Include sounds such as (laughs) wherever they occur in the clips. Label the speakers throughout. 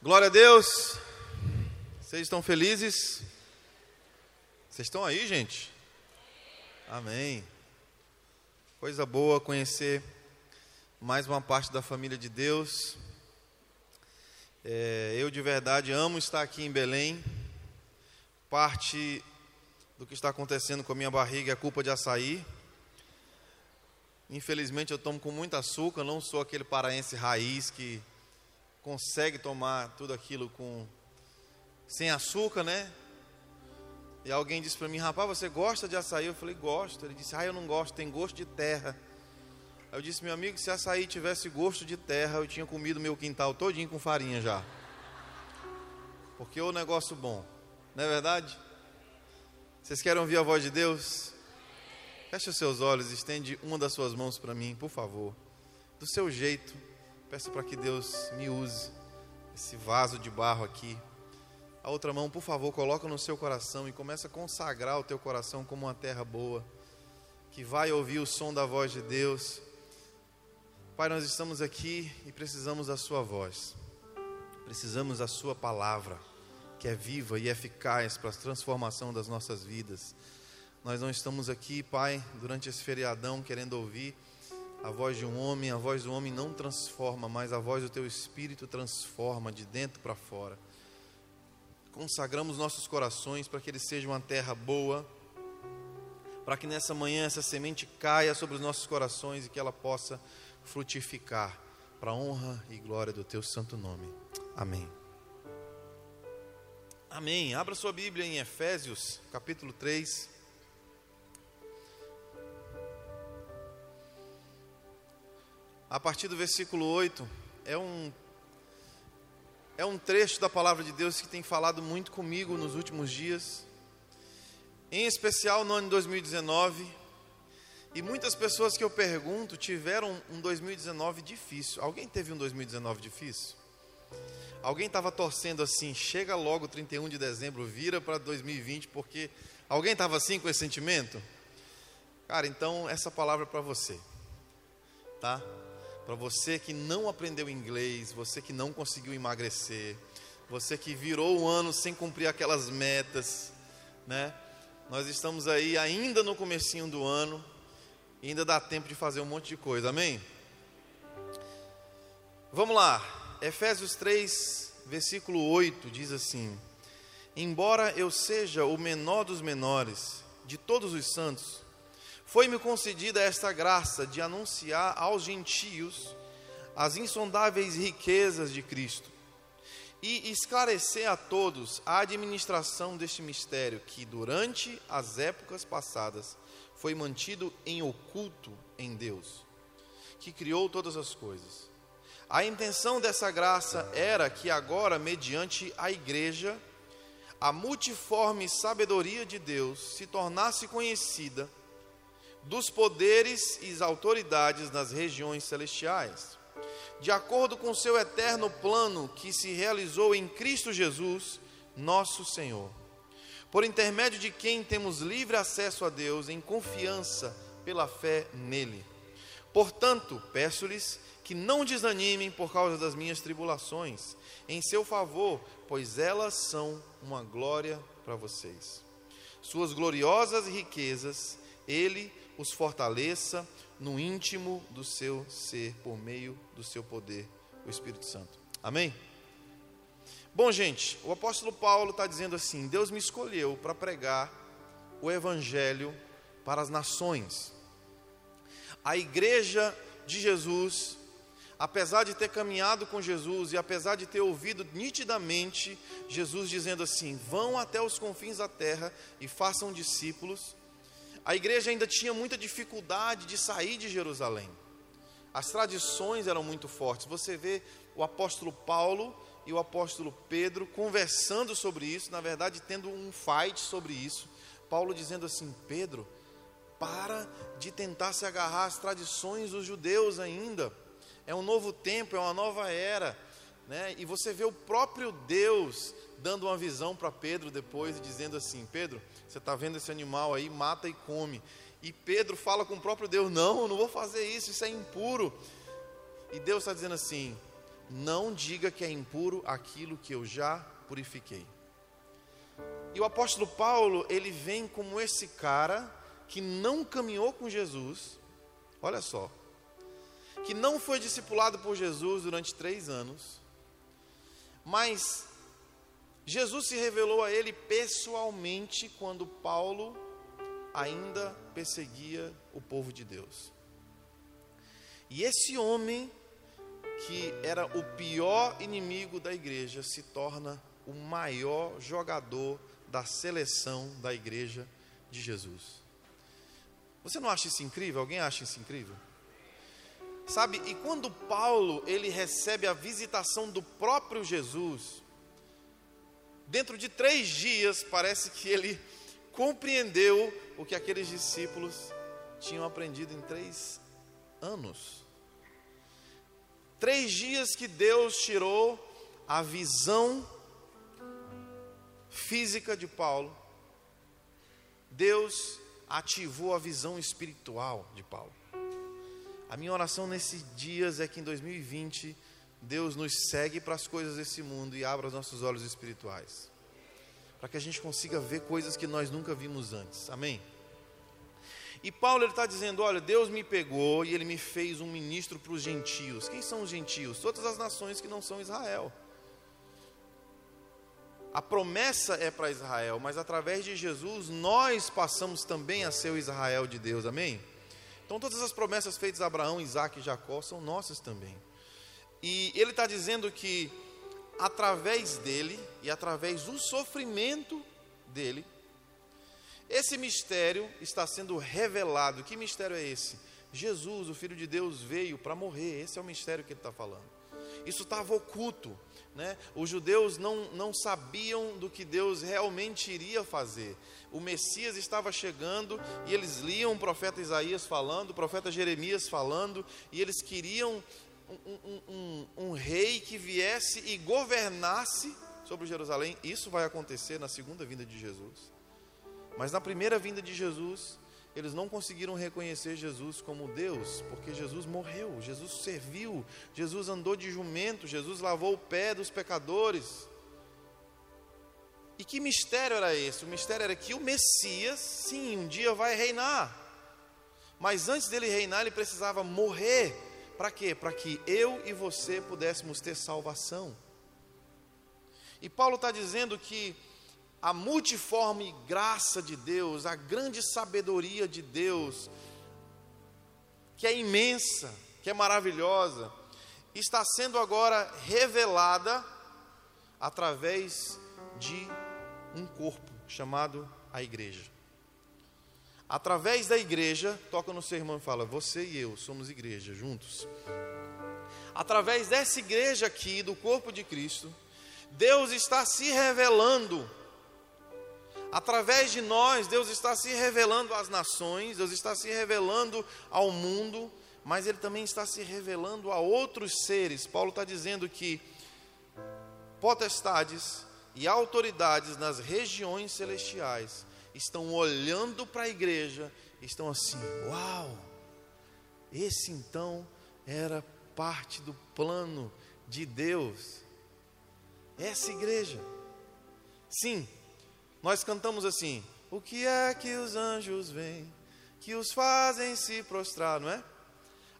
Speaker 1: Glória a Deus. Vocês estão felizes? Vocês estão aí, gente? Amém. Coisa boa conhecer mais uma parte da família de Deus. É, eu de verdade amo estar aqui em Belém. Parte do que está acontecendo com a minha barriga é culpa de açaí. Infelizmente eu tomo com muito açúcar, não sou aquele paraense raiz que consegue tomar tudo aquilo com sem açúcar, né? E alguém disse para mim, rapaz, você gosta de açaí? Eu falei, gosto. Ele disse, ah, eu não gosto, tem gosto de terra. Aí eu disse, meu amigo, se açaí tivesse gosto de terra, eu tinha comido meu quintal todinho com farinha já. Porque é um negócio bom, não é verdade? Vocês querem ouvir a voz de Deus? Feche os seus olhos, estende uma das suas mãos para mim, por favor. Do seu jeito, Peço para que Deus me use esse vaso de barro aqui. A outra mão, por favor, coloca no seu coração e começa a consagrar o teu coração como uma terra boa, que vai ouvir o som da voz de Deus. Pai, nós estamos aqui e precisamos da sua voz. Precisamos da sua palavra, que é viva e eficaz para a transformação das nossas vidas. Nós não estamos aqui, Pai, durante esse feriadão querendo ouvir a voz de um homem, a voz do homem não transforma, mas a voz do teu espírito transforma de dentro para fora. Consagramos nossos corações para que eles sejam uma terra boa, para que nessa manhã essa semente caia sobre os nossos corações e que ela possa frutificar para a honra e glória do teu santo nome. Amém. Amém. Abra sua Bíblia em Efésios, capítulo 3. A partir do versículo 8, é um, é um trecho da palavra de Deus que tem falado muito comigo nos últimos dias, em especial no ano de 2019. E muitas pessoas que eu pergunto tiveram um 2019 difícil. Alguém teve um 2019 difícil? Alguém estava torcendo assim, chega logo 31 de dezembro, vira para 2020, porque alguém estava assim com esse sentimento? Cara, então essa palavra é para você, tá? Para você que não aprendeu inglês, você que não conseguiu emagrecer, você que virou o ano sem cumprir aquelas metas, né? Nós estamos aí ainda no comecinho do ano, e ainda dá tempo de fazer um monte de coisa. Amém? Vamos lá. Efésios 3, versículo 8 diz assim: Embora eu seja o menor dos menores de todos os santos, foi-me concedida esta graça de anunciar aos gentios as insondáveis riquezas de Cristo e esclarecer a todos a administração deste mistério que, durante as épocas passadas, foi mantido em oculto em Deus, que criou todas as coisas. A intenção dessa graça era que, agora, mediante a igreja, a multiforme sabedoria de Deus se tornasse conhecida dos poderes e autoridades nas regiões celestiais, de acordo com seu eterno plano que se realizou em Cristo Jesus, nosso Senhor, por intermédio de quem temos livre acesso a Deus em confiança pela fé nele. Portanto, peço-lhes que não desanimem por causa das minhas tribulações, em seu favor, pois elas são uma glória para vocês. Suas gloriosas riquezas, ele os fortaleça no íntimo do seu ser, por meio do seu poder, o Espírito Santo. Amém? Bom, gente, o apóstolo Paulo está dizendo assim: Deus me escolheu para pregar o Evangelho para as nações. A igreja de Jesus, apesar de ter caminhado com Jesus e apesar de ter ouvido nitidamente Jesus dizendo assim: vão até os confins da terra e façam discípulos, a igreja ainda tinha muita dificuldade de sair de Jerusalém. As tradições eram muito fortes. Você vê o apóstolo Paulo e o apóstolo Pedro conversando sobre isso, na verdade, tendo um fight sobre isso. Paulo dizendo assim: Pedro, para de tentar se agarrar às tradições dos judeus ainda. É um novo tempo, é uma nova era. Né? E você vê o próprio Deus dando uma visão para Pedro depois e dizendo assim: Pedro, você está vendo esse animal aí, mata e come. E Pedro fala com o próprio Deus: Não, não vou fazer isso, isso é impuro. E Deus está dizendo assim: não diga que é impuro aquilo que eu já purifiquei. E o apóstolo Paulo, ele vem como esse cara que não caminhou com Jesus, olha só, que não foi discipulado por Jesus durante três anos, mas Jesus se revelou a ele pessoalmente quando Paulo ainda perseguia o povo de Deus. E esse homem, que era o pior inimigo da igreja, se torna o maior jogador da seleção da igreja de Jesus. Você não acha isso incrível? Alguém acha isso incrível? Sabe, e quando Paulo ele recebe a visitação do próprio Jesus, dentro de três dias parece que ele compreendeu o que aqueles discípulos tinham aprendido em três anos. Três dias que Deus tirou a visão física de Paulo, Deus ativou a visão espiritual de Paulo. A minha oração nesses dias é que em 2020 Deus nos segue para as coisas desse mundo e abra os nossos olhos espirituais, para que a gente consiga ver coisas que nós nunca vimos antes. Amém? E Paulo está dizendo: Olha, Deus me pegou e ele me fez um ministro para os gentios. Quem são os gentios? Todas as nações que não são Israel. A promessa é para Israel, mas através de Jesus nós passamos também a ser o Israel de Deus, amém? Então todas as promessas feitas a Abraão, Isaac e Jacó são nossas também. E ele está dizendo que através dele e através do sofrimento dele, esse mistério está sendo revelado. Que mistério é esse? Jesus, o Filho de Deus, veio para morrer. Esse é o mistério que ele está falando. Isso estava oculto. Né? Os judeus não, não sabiam do que Deus realmente iria fazer. O Messias estava chegando e eles liam o profeta Isaías falando, o profeta Jeremias falando, e eles queriam um, um, um, um rei que viesse e governasse sobre Jerusalém. Isso vai acontecer na segunda vinda de Jesus. Mas na primeira vinda de Jesus, eles não conseguiram reconhecer Jesus como Deus, porque Jesus morreu, Jesus serviu, Jesus andou de jumento, Jesus lavou o pé dos pecadores. E que mistério era esse? O mistério era que o Messias, sim, um dia vai reinar. Mas antes dele reinar, ele precisava morrer. Para quê? Para que eu e você pudéssemos ter salvação. E Paulo está dizendo que a multiforme graça de Deus, a grande sabedoria de Deus, que é imensa, que é maravilhosa, está sendo agora revelada através de um corpo chamado a igreja. Através da igreja, toca no seu irmão e fala: Você e eu somos igreja juntos. Através dessa igreja aqui, do corpo de Cristo, Deus está se revelando Através de nós, Deus está se revelando às nações, Deus está se revelando ao mundo, mas Ele também está se revelando a outros seres. Paulo está dizendo que potestades e autoridades nas regiões celestiais estão olhando para a igreja, estão assim: uau, esse então era parte do plano de Deus, essa igreja. Sim, nós cantamos assim: O que é que os anjos veem, que os fazem se prostrar, não é?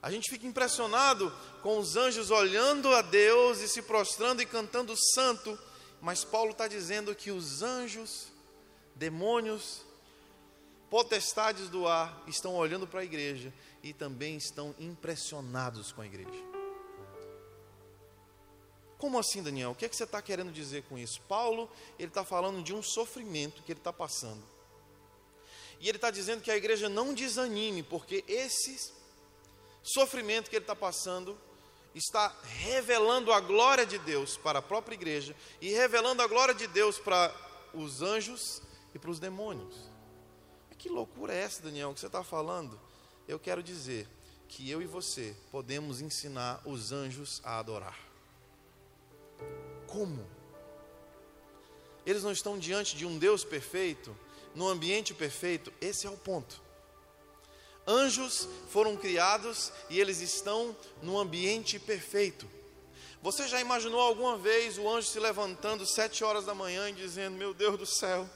Speaker 1: A gente fica impressionado com os anjos olhando a Deus e se prostrando e cantando santo, mas Paulo está dizendo que os anjos, demônios, potestades do ar estão olhando para a igreja e também estão impressionados com a igreja. Como assim, Daniel? O que, é que você está querendo dizer com isso? Paulo, ele está falando de um sofrimento que ele está passando. E ele está dizendo que a igreja não desanime, porque esse sofrimento que ele está passando está revelando a glória de Deus para a própria igreja e revelando a glória de Deus para os anjos e para os demônios. Que loucura é essa, Daniel, que você está falando? Eu quero dizer que eu e você podemos ensinar os anjos a adorar. Como? Eles não estão diante de um Deus perfeito, no ambiente perfeito, esse é o ponto. Anjos foram criados e eles estão no ambiente perfeito. Você já imaginou alguma vez o anjo se levantando sete horas da manhã e dizendo: Meu Deus do céu,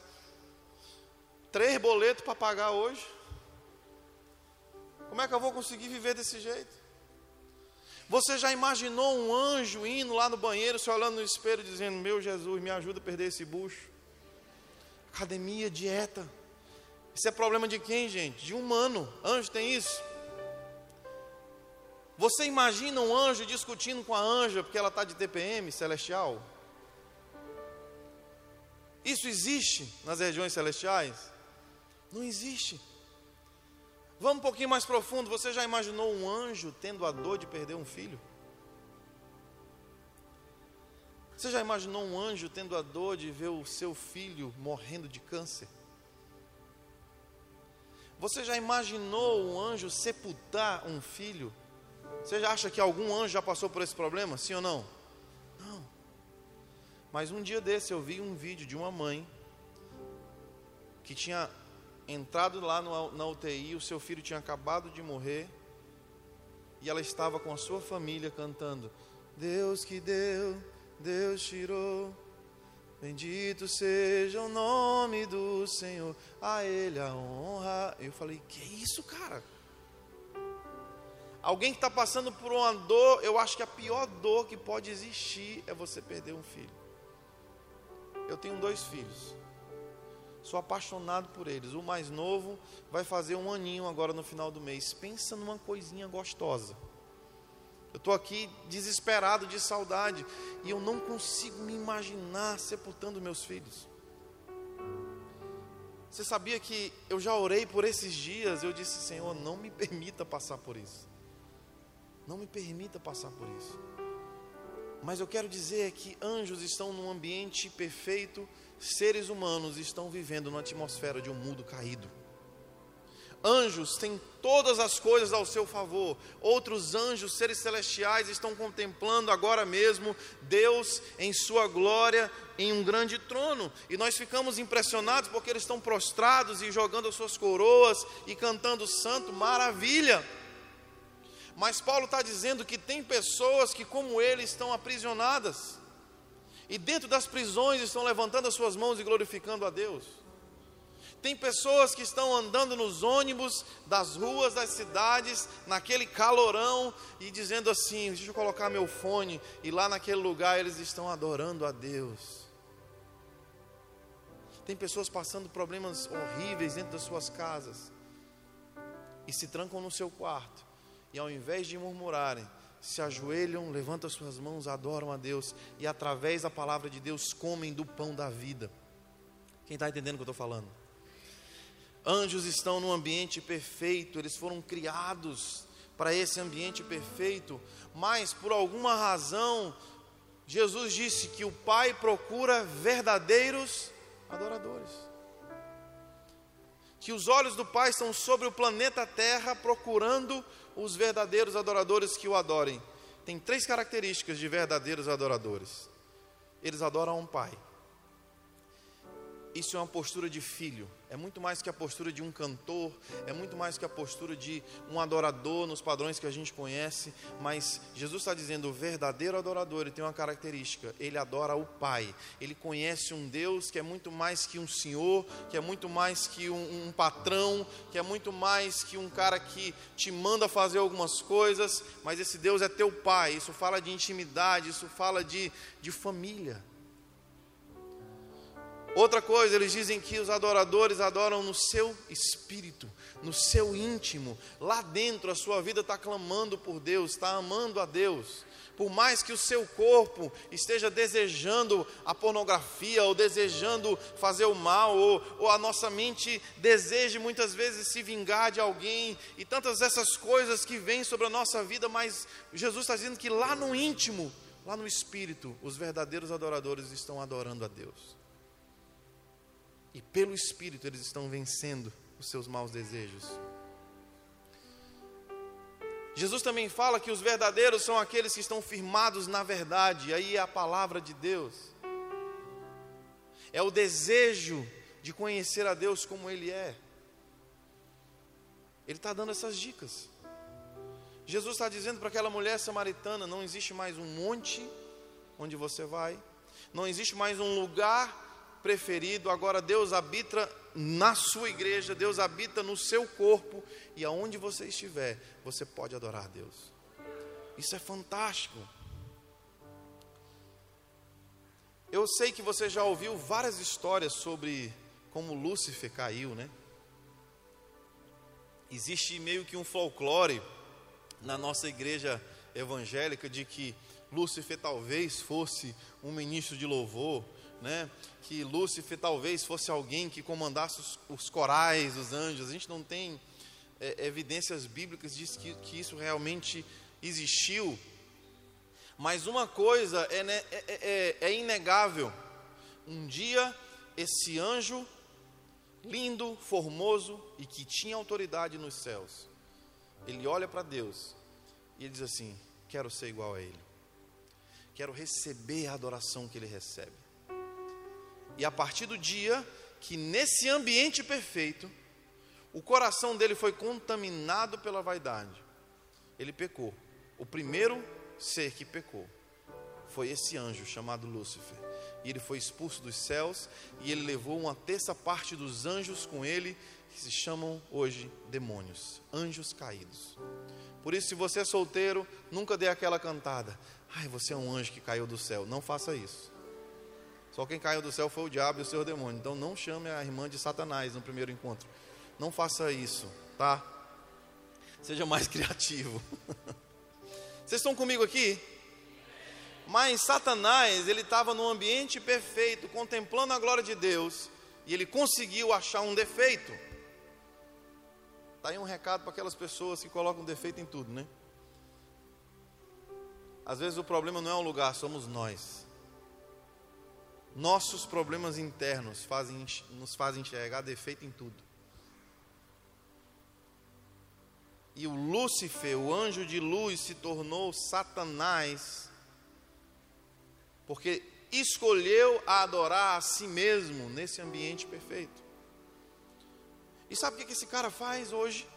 Speaker 1: três boletos para pagar hoje? Como é que eu vou conseguir viver desse jeito? Você já imaginou um anjo indo lá no banheiro, se olhando no espelho, dizendo: Meu Jesus, me ajuda a perder esse bucho? Academia, dieta. Isso é problema de quem, gente? De humano. Anjo tem isso? Você imagina um anjo discutindo com a anja porque ela está de TPM celestial? Isso existe nas regiões celestiais? Não existe. Vamos um pouquinho mais profundo. Você já imaginou um anjo tendo a dor de perder um filho? Você já imaginou um anjo tendo a dor de ver o seu filho morrendo de câncer? Você já imaginou um anjo sepultar um filho? Você já acha que algum anjo já passou por esse problema? Sim ou não? Não. Mas um dia desse eu vi um vídeo de uma mãe que tinha entrado lá no, na UTI, o seu filho tinha acabado de morrer e ela estava com a sua família cantando: Deus que deu, Deus tirou, bendito seja o nome do Senhor, a Ele a honra. Eu falei: Que isso, cara? Alguém que está passando por uma dor, eu acho que a pior dor que pode existir é você perder um filho. Eu tenho dois filhos. Sou apaixonado por eles. O mais novo vai fazer um aninho agora no final do mês. Pensa numa coisinha gostosa. Eu estou aqui desesperado de saudade e eu não consigo me imaginar sepultando meus filhos. Você sabia que eu já orei por esses dias? Eu disse, Senhor, não me permita passar por isso. Não me permita passar por isso. Mas eu quero dizer que anjos estão num ambiente perfeito, seres humanos estão vivendo numa atmosfera de um mundo caído. Anjos têm todas as coisas ao seu favor. Outros anjos, seres celestiais, estão contemplando agora mesmo Deus em sua glória em um grande trono. E nós ficamos impressionados porque eles estão prostrados e jogando as suas coroas e cantando santo, maravilha. Mas Paulo está dizendo que tem pessoas que, como ele, estão aprisionadas. E dentro das prisões estão levantando as suas mãos e glorificando a Deus. Tem pessoas que estão andando nos ônibus das ruas das cidades, naquele calorão, e dizendo assim: deixa eu colocar meu fone, e lá naquele lugar eles estão adorando a Deus. Tem pessoas passando problemas horríveis dentro das suas casas, e se trancam no seu quarto, e ao invés de murmurarem, se ajoelham, levantam suas mãos, adoram a Deus e através da palavra de Deus comem do pão da vida. Quem está entendendo o que eu estou falando? Anjos estão num ambiente perfeito, eles foram criados para esse ambiente perfeito, mas por alguma razão, Jesus disse que o Pai procura verdadeiros adoradores que os olhos do Pai estão sobre o planeta Terra procurando os verdadeiros adoradores que o adorem. Tem três características de verdadeiros adoradores: eles adoram um Pai. Isso é uma postura de filho. É muito mais que a postura de um cantor, é muito mais que a postura de um adorador nos padrões que a gente conhece, mas Jesus está dizendo: o verdadeiro adorador ele tem uma característica, ele adora o Pai, ele conhece um Deus que é muito mais que um senhor, que é muito mais que um, um patrão, que é muito mais que um cara que te manda fazer algumas coisas, mas esse Deus é teu Pai, isso fala de intimidade, isso fala de, de família. Outra coisa, eles dizem que os adoradores adoram no seu espírito, no seu íntimo, lá dentro a sua vida está clamando por Deus, está amando a Deus. Por mais que o seu corpo esteja desejando a pornografia, ou desejando fazer o mal, ou, ou a nossa mente deseje muitas vezes se vingar de alguém, e tantas essas coisas que vêm sobre a nossa vida, mas Jesus está dizendo que lá no íntimo, lá no espírito, os verdadeiros adoradores estão adorando a Deus. E pelo Espírito eles estão vencendo os seus maus desejos. Jesus também fala que os verdadeiros são aqueles que estão firmados na verdade, aí é a palavra de Deus. É o desejo de conhecer a Deus como Ele é. Ele está dando essas dicas. Jesus está dizendo para aquela mulher samaritana: não existe mais um monte onde você vai, não existe mais um lugar preferido, agora Deus habita na sua igreja, Deus habita no seu corpo, e aonde você estiver, você pode adorar a Deus. Isso é fantástico. Eu sei que você já ouviu várias histórias sobre como Lúcifer caiu, né? Existe meio que um folclore na nossa igreja evangélica de que Lúcifer talvez fosse um ministro de louvor, né? Que Lúcifer talvez fosse alguém que comandasse os, os corais dos anjos. A gente não tem é, evidências bíblicas de que, que isso realmente existiu. Mas uma coisa é, né, é, é, é inegável: um dia esse anjo lindo, formoso e que tinha autoridade nos céus, ele olha para Deus e ele diz assim: Quero ser igual a Ele, quero receber a adoração que Ele recebe. E a partir do dia que nesse ambiente perfeito, o coração dele foi contaminado pela vaidade, ele pecou. O primeiro ser que pecou foi esse anjo chamado Lúcifer. E ele foi expulso dos céus e ele levou uma terça parte dos anjos com ele, que se chamam hoje demônios, anjos caídos. Por isso, se você é solteiro, nunca dê aquela cantada. Ai, você é um anjo que caiu do céu. Não faça isso. Só quem caiu do céu foi o diabo e o seu demônio. Então não chame a irmã de Satanás no primeiro encontro. Não faça isso, tá? Seja mais (laughs) criativo. Vocês estão comigo aqui? Mas Satanás, ele estava no ambiente perfeito, contemplando a glória de Deus, e ele conseguiu achar um defeito. Está aí um recado para aquelas pessoas que colocam defeito em tudo, né? Às vezes o problema não é um lugar, somos nós. Nossos problemas internos fazem, nos fazem enxergar defeito em tudo. E o Lúcifer, o anjo de luz, se tornou Satanás, porque escolheu adorar a si mesmo nesse ambiente perfeito. E sabe o que esse cara faz hoje?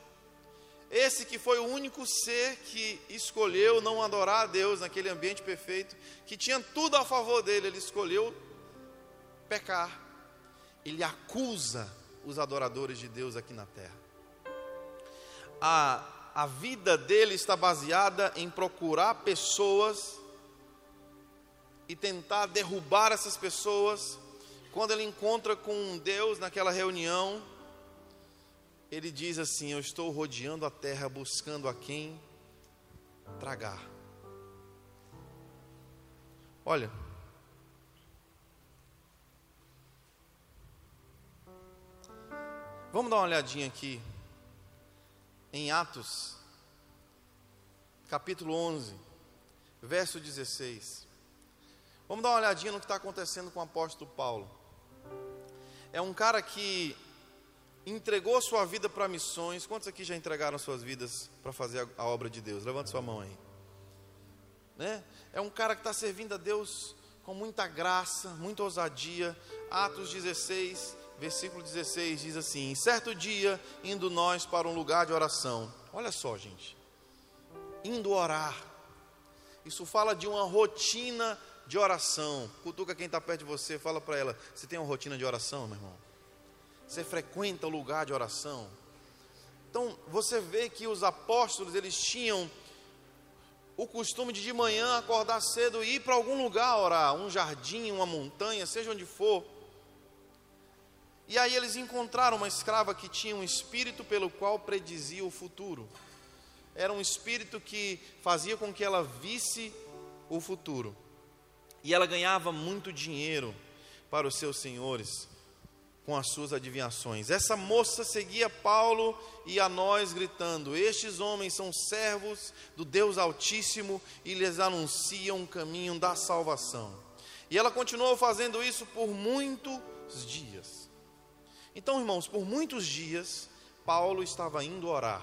Speaker 1: Esse que foi o único ser que escolheu não adorar a Deus naquele ambiente perfeito, que tinha tudo a favor dele, ele escolheu pecar. Ele acusa os adoradores de Deus aqui na terra a, a vida dele está baseada em procurar pessoas e tentar derrubar essas pessoas. Quando ele encontra com Deus naquela reunião, ele diz assim: Eu estou rodeando a terra buscando a quem tragar. Olha, vamos dar uma olhadinha aqui em Atos, capítulo 11, verso 16. Vamos dar uma olhadinha no que está acontecendo com o apóstolo Paulo. É um cara que entregou sua vida para missões. Quantos aqui já entregaram suas vidas para fazer a, obra de Deus? Levante sua mão aí. Né? É um cara que está servindo a Deus com muita graça, muita ousadia. Atos 16, versículo 16 diz assim: Certo dia, indo nós para um lugar de oração. Olha só, gente. Indo orar. Isso fala de uma rotina de oração. Cutuca quem está perto de você, fala para ela: Você tem uma rotina de oração, meu irmão? Você frequenta o lugar de oração? Então, você vê que os apóstolos, eles tinham o costume de de manhã acordar cedo e ir para algum lugar orar, um jardim, uma montanha, seja onde for e aí eles encontraram uma escrava que tinha um espírito pelo qual predizia o futuro. Era um espírito que fazia com que ela visse o futuro. E ela ganhava muito dinheiro para os seus senhores com as suas adivinhações. Essa moça seguia Paulo e a nós gritando: Estes homens são servos do Deus Altíssimo e lhes anunciam o caminho da salvação. E ela continuou fazendo isso por muitos dias. Então, irmãos, por muitos dias, Paulo estava indo orar.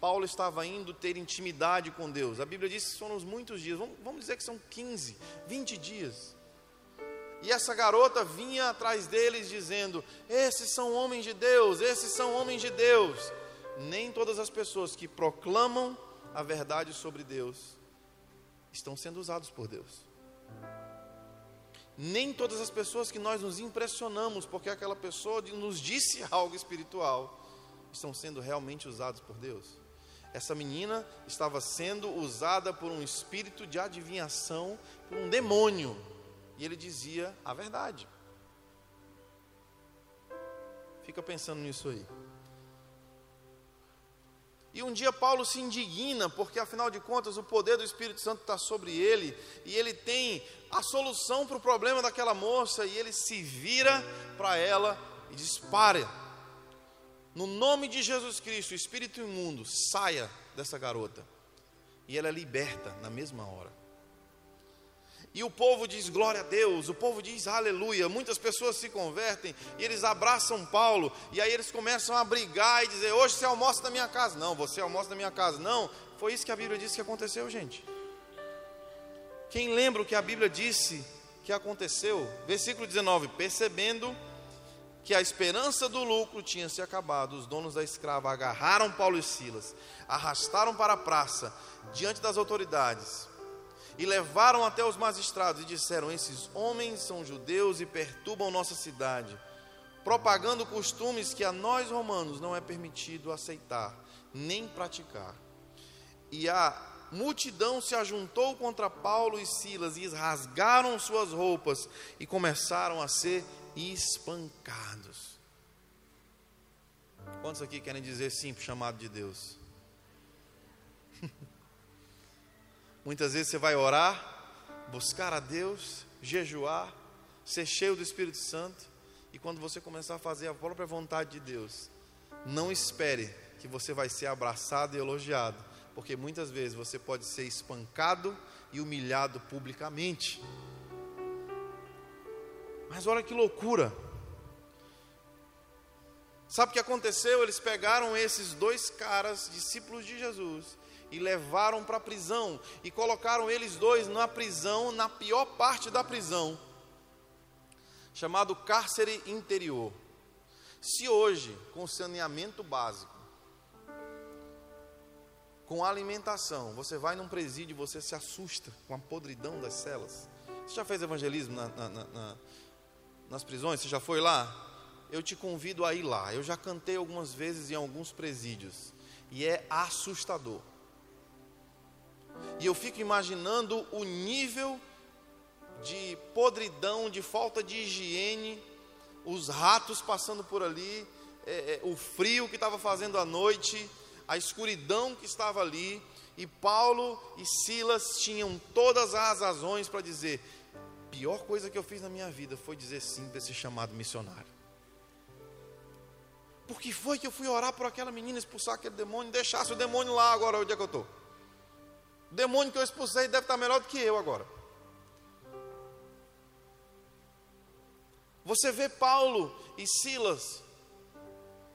Speaker 1: Paulo estava indo ter intimidade com Deus. A Bíblia diz que foram muitos dias, vamos, dizer que são 15, 20 dias. E essa garota vinha atrás deles dizendo: Esses são homens de Deus, esses são homens de Deus. Nem todas as pessoas que proclamam a verdade sobre Deus estão sendo usados por Deus. Nem todas as pessoas que nós nos impressionamos porque aquela pessoa nos disse (laughs) algo espiritual estão sendo realmente usados por Deus. Essa menina estava sendo usada por um espírito de adivinhação, por um demônio, e ele dizia a verdade. Fica pensando nisso aí. E um dia Paulo se indigna, porque afinal de contas o poder do Espírito Santo está sobre ele, e ele tem a solução para o problema daquela moça, e ele se vira para ela e diz: Pare, no nome de Jesus Cristo, o espírito imundo saia dessa garota. E ela é liberta na mesma hora. E o povo diz glória a Deus, o povo diz aleluia. Muitas pessoas se convertem e eles abraçam Paulo. E aí eles começam a brigar e dizer: Hoje você almoça na minha casa. Não, você almoça na minha casa. Não, foi isso que a Bíblia disse que aconteceu, gente. Quem lembra o que a Bíblia disse que aconteceu? Versículo 19: Percebendo que a esperança do lucro tinha se acabado, os donos da escrava agarraram Paulo e Silas, arrastaram para a praça, diante das autoridades e levaram até os magistrados e disseram: Esses homens são judeus e perturbam nossa cidade, propagando costumes que a nós romanos não é permitido aceitar nem praticar. E a multidão se ajuntou contra Paulo e Silas e rasgaram suas roupas e começaram a ser espancados. Quantos aqui querem dizer sim para o chamado de Deus? Muitas vezes você vai orar, buscar a Deus, jejuar, ser cheio do Espírito Santo, e quando você começar a fazer a própria vontade de Deus, não espere que você vai ser abraçado e elogiado, porque muitas vezes você pode ser espancado e humilhado publicamente. Mas olha que loucura. Sabe o que aconteceu? Eles pegaram esses dois caras, discípulos de Jesus, e levaram para a prisão e colocaram eles dois na prisão, na pior parte da prisão, chamado cárcere interior. Se hoje, com saneamento básico, com alimentação, você vai num presídio e você se assusta com a podridão das celas. Você já fez evangelismo na, na, na, nas prisões? Você já foi lá? Eu te convido a ir lá. Eu já cantei algumas vezes em alguns presídios e é assustador. E eu fico imaginando o nível de podridão, de falta de higiene, os ratos passando por ali, é, é, o frio que estava fazendo à noite, a escuridão que estava ali. E Paulo e Silas tinham todas as razões para dizer: pior coisa que eu fiz na minha vida foi dizer sim para esse chamado missionário. Porque foi que eu fui orar por aquela menina, expulsar aquele demônio, deixasse o demônio lá agora, onde é que eu estou? O demônio que eu expulsei deve estar melhor do que eu agora. Você vê Paulo e Silas,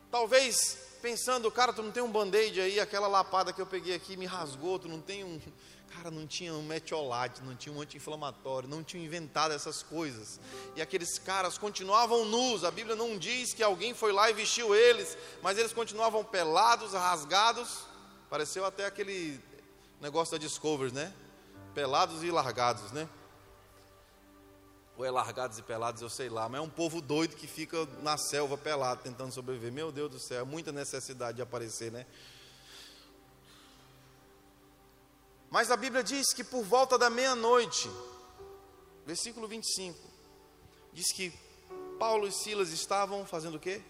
Speaker 1: talvez pensando, cara, tu não tem um band-aid aí, aquela lapada que eu peguei aqui me rasgou, tu não tem um. Cara, não tinha um metiolate, não tinha um anti-inflamatório, não tinha inventado essas coisas. E aqueles caras continuavam nus, a Bíblia não diz que alguém foi lá e vestiu eles, mas eles continuavam pelados, rasgados. Pareceu até aquele negócio da Discovery, né? Pelados e largados, né? Ou é largados e pelados, eu sei lá, mas é um povo doido que fica na selva pelado, tentando sobreviver. Meu Deus do céu, é muita necessidade de aparecer, né? Mas a Bíblia diz que por volta da meia-noite, versículo 25, diz que Paulo e Silas estavam fazendo o quê?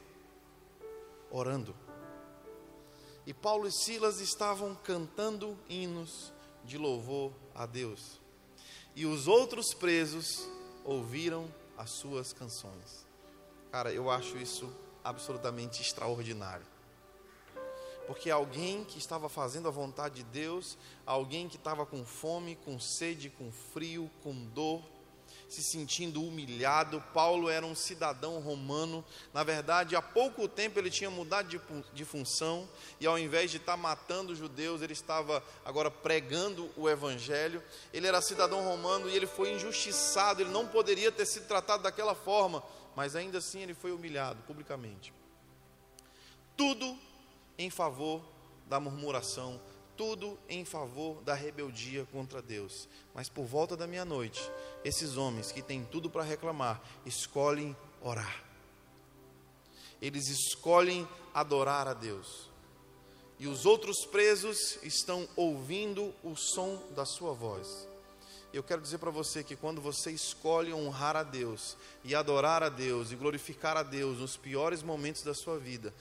Speaker 1: Orando. E Paulo e Silas estavam cantando hinos de louvor a Deus. E os outros presos ouviram as suas canções. Cara, eu acho isso absolutamente extraordinário. Porque alguém que estava fazendo a vontade de Deus, alguém que estava com fome, com sede, com frio, com dor, se sentindo humilhado. Paulo era um cidadão romano. Na verdade, há pouco tempo ele tinha mudado de, de função e, ao invés de estar matando judeus, ele estava agora pregando o evangelho. Ele era cidadão romano e ele foi injustiçado. Ele não poderia ter sido tratado daquela forma, mas ainda assim ele foi humilhado publicamente. Tudo em favor da murmuração, tudo em favor da rebeldia contra Deus. Mas por volta da meia-noite, esses homens que têm tudo para reclamar, escolhem orar. Eles escolhem adorar a Deus. E os outros presos estão ouvindo o som da sua voz. Eu quero dizer para você que quando você escolhe honrar a Deus e adorar a Deus e glorificar a Deus nos piores momentos da sua vida,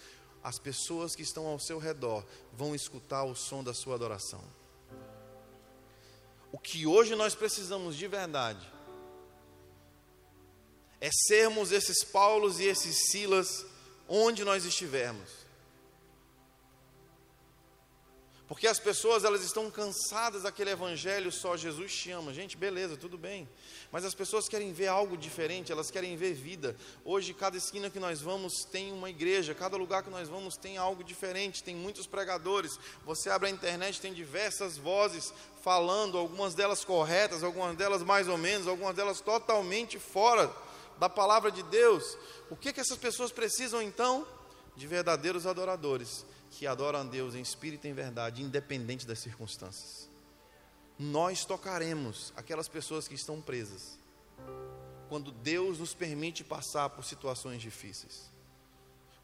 Speaker 1: as pessoas que estão ao seu redor vão escutar o som da sua adoração. O que hoje nós precisamos de verdade é sermos esses Paulos e esses Silas onde nós estivermos. Porque as pessoas elas estão cansadas daquele evangelho só Jesus te ama. Gente, beleza, tudo bem. Mas as pessoas querem ver algo diferente, elas querem ver vida. Hoje cada esquina que nós vamos tem uma igreja, cada lugar que nós vamos tem algo diferente, tem muitos pregadores. Você abre a internet, tem diversas vozes falando, algumas delas corretas, algumas delas mais ou menos, algumas delas totalmente fora da palavra de Deus. O que que essas pessoas precisam então? De verdadeiros adoradores que adoram a Deus em espírito e em verdade, independente das circunstâncias. Nós tocaremos aquelas pessoas que estão presas, quando Deus nos permite passar por situações difíceis.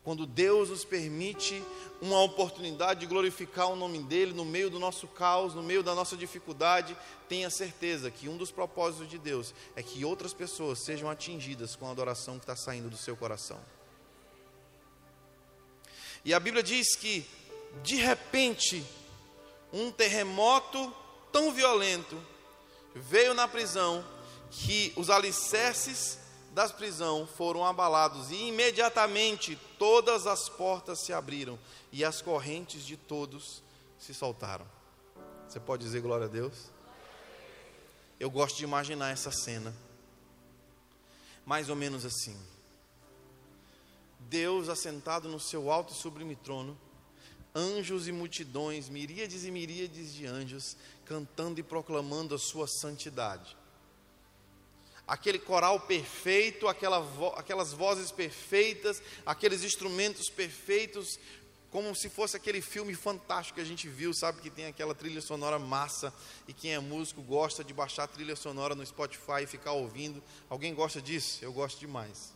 Speaker 1: Quando Deus nos permite uma oportunidade de glorificar o nome dEle no meio do nosso caos, no meio da nossa dificuldade, tenha certeza que um dos propósitos de Deus é que outras pessoas sejam atingidas com a adoração que está saindo do seu coração. E a Bíblia diz que, de repente, um terremoto tão violento veio na prisão que os alicerces da prisão foram abalados e imediatamente todas as portas se abriram e as correntes de todos se soltaram. Você pode dizer glória a Deus? Eu gosto de imaginar essa cena. Mais ou menos assim. Deus assentado no seu alto e sublime trono, anjos e multidões, miríades e miríades de anjos, cantando e proclamando a sua santidade. Aquele coral perfeito, aquela vo aquelas vozes perfeitas, aqueles instrumentos perfeitos, como se fosse aquele filme fantástico que a gente viu, sabe? Que tem aquela trilha sonora massa, e quem é músico gosta de baixar trilha sonora no Spotify e ficar ouvindo. Alguém gosta disso? Eu gosto demais.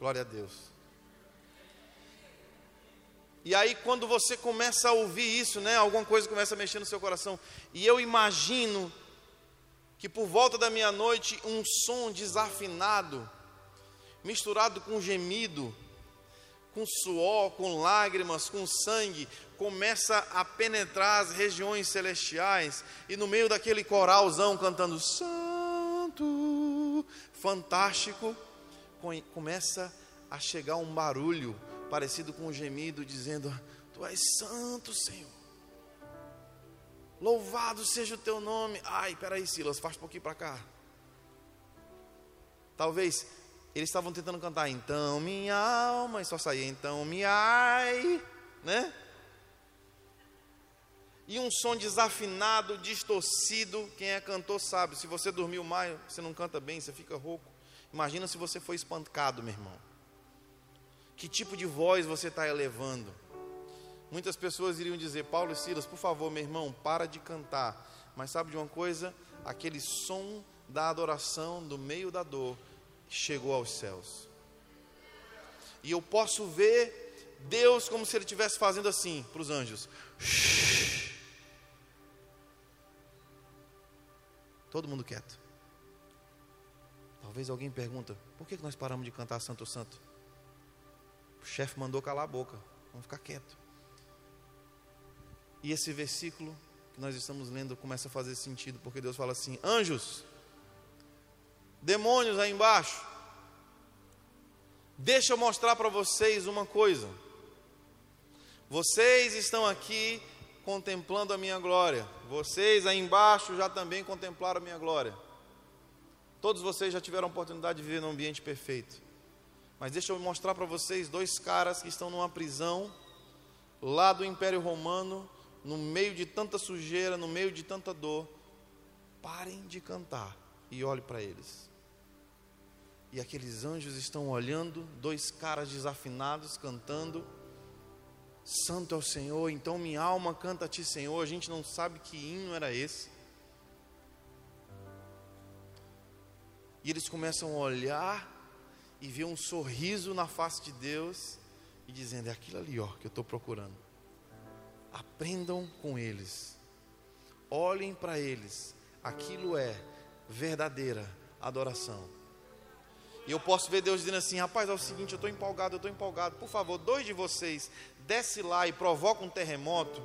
Speaker 1: Glória a Deus. E aí, quando você começa a ouvir isso, né, alguma coisa começa a mexer no seu coração. E eu imagino que por volta da meia-noite, um som desafinado, misturado com gemido, com suor, com lágrimas, com sangue, começa a penetrar as regiões celestiais, e no meio daquele coralzão cantando Santo, fantástico começa a chegar um barulho parecido com um gemido, dizendo: Tu és santo, Senhor. Louvado seja o teu nome. Ai, peraí, Silas, faz um pouquinho para cá. Talvez eles estavam tentando cantar, então minha alma, e só saía, então minha ai, né? E um som desafinado, distorcido. Quem é cantor sabe, se você dormiu mais, você não canta bem, você fica rouco. Imagina se você foi espancado, meu irmão. Que tipo de voz você está elevando? Muitas pessoas iriam dizer, Paulo e Silas, por favor, meu irmão, para de cantar. Mas sabe de uma coisa? Aquele som da adoração do meio da dor chegou aos céus. E eu posso ver Deus como se ele estivesse fazendo assim para os anjos. Todo mundo quieto. Talvez alguém pergunta: por que nós paramos de cantar Santo Santo? O chefe mandou calar a boca, vamos ficar quieto. E esse versículo que nós estamos lendo começa a fazer sentido, porque Deus fala assim: anjos, demônios aí embaixo, deixa eu mostrar para vocês uma coisa. Vocês estão aqui contemplando a minha glória, vocês aí embaixo já também contemplaram a minha glória. Todos vocês já tiveram a oportunidade de viver num ambiente perfeito. Mas deixa eu mostrar para vocês dois caras que estão numa prisão lá do Império Romano, no meio de tanta sujeira, no meio de tanta dor. Parem de cantar e olhe para eles. E aqueles anjos estão olhando, dois caras desafinados cantando. Santo é o Senhor, então minha alma canta a ti, Senhor. A gente não sabe que hino era esse. E eles começam a olhar e ver um sorriso na face de Deus e dizendo: É aquilo ali ó, que eu estou procurando. Aprendam com eles, olhem para eles, aquilo é verdadeira adoração. E eu posso ver Deus dizendo assim: rapaz, é o seguinte, eu estou empolgado, eu estou empolgado. Por favor, dois de vocês, desce lá e provoca um terremoto.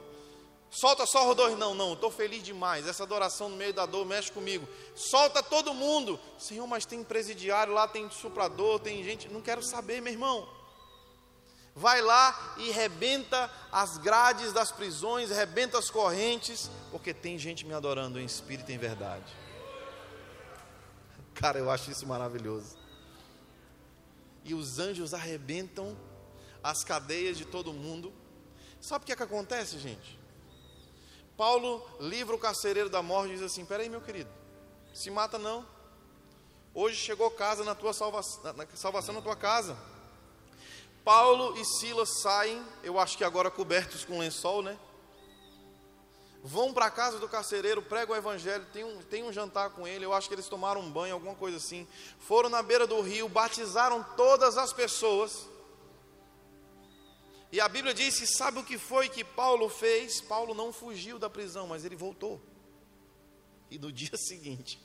Speaker 1: Solta só dois, não, não, estou feliz demais. Essa adoração no meio da dor mexe comigo. Solta todo mundo. Senhor, mas tem presidiário lá, tem suprador, tem gente. Não quero saber, meu irmão. Vai lá e rebenta as grades das prisões, rebenta as correntes, porque tem gente me adorando em espírito e em verdade. (laughs) Cara, eu acho isso maravilhoso. E os anjos arrebentam as cadeias de todo mundo. Sabe o que é que acontece, gente? Paulo livra o carcereiro da morte e diz assim: Peraí, meu querido, se mata não. Hoje chegou casa na tua salvação, na salvação na tua casa. Paulo e Silas saem, eu acho que agora cobertos com lençol, né? Vão para a casa do carcereiro, pregam o evangelho, tem um, tem um jantar com ele, eu acho que eles tomaram um banho, alguma coisa assim. Foram na beira do rio, batizaram todas as pessoas. E a Bíblia diz que sabe o que foi que Paulo fez? Paulo não fugiu da prisão, mas ele voltou. E no (laughs) dia seguinte,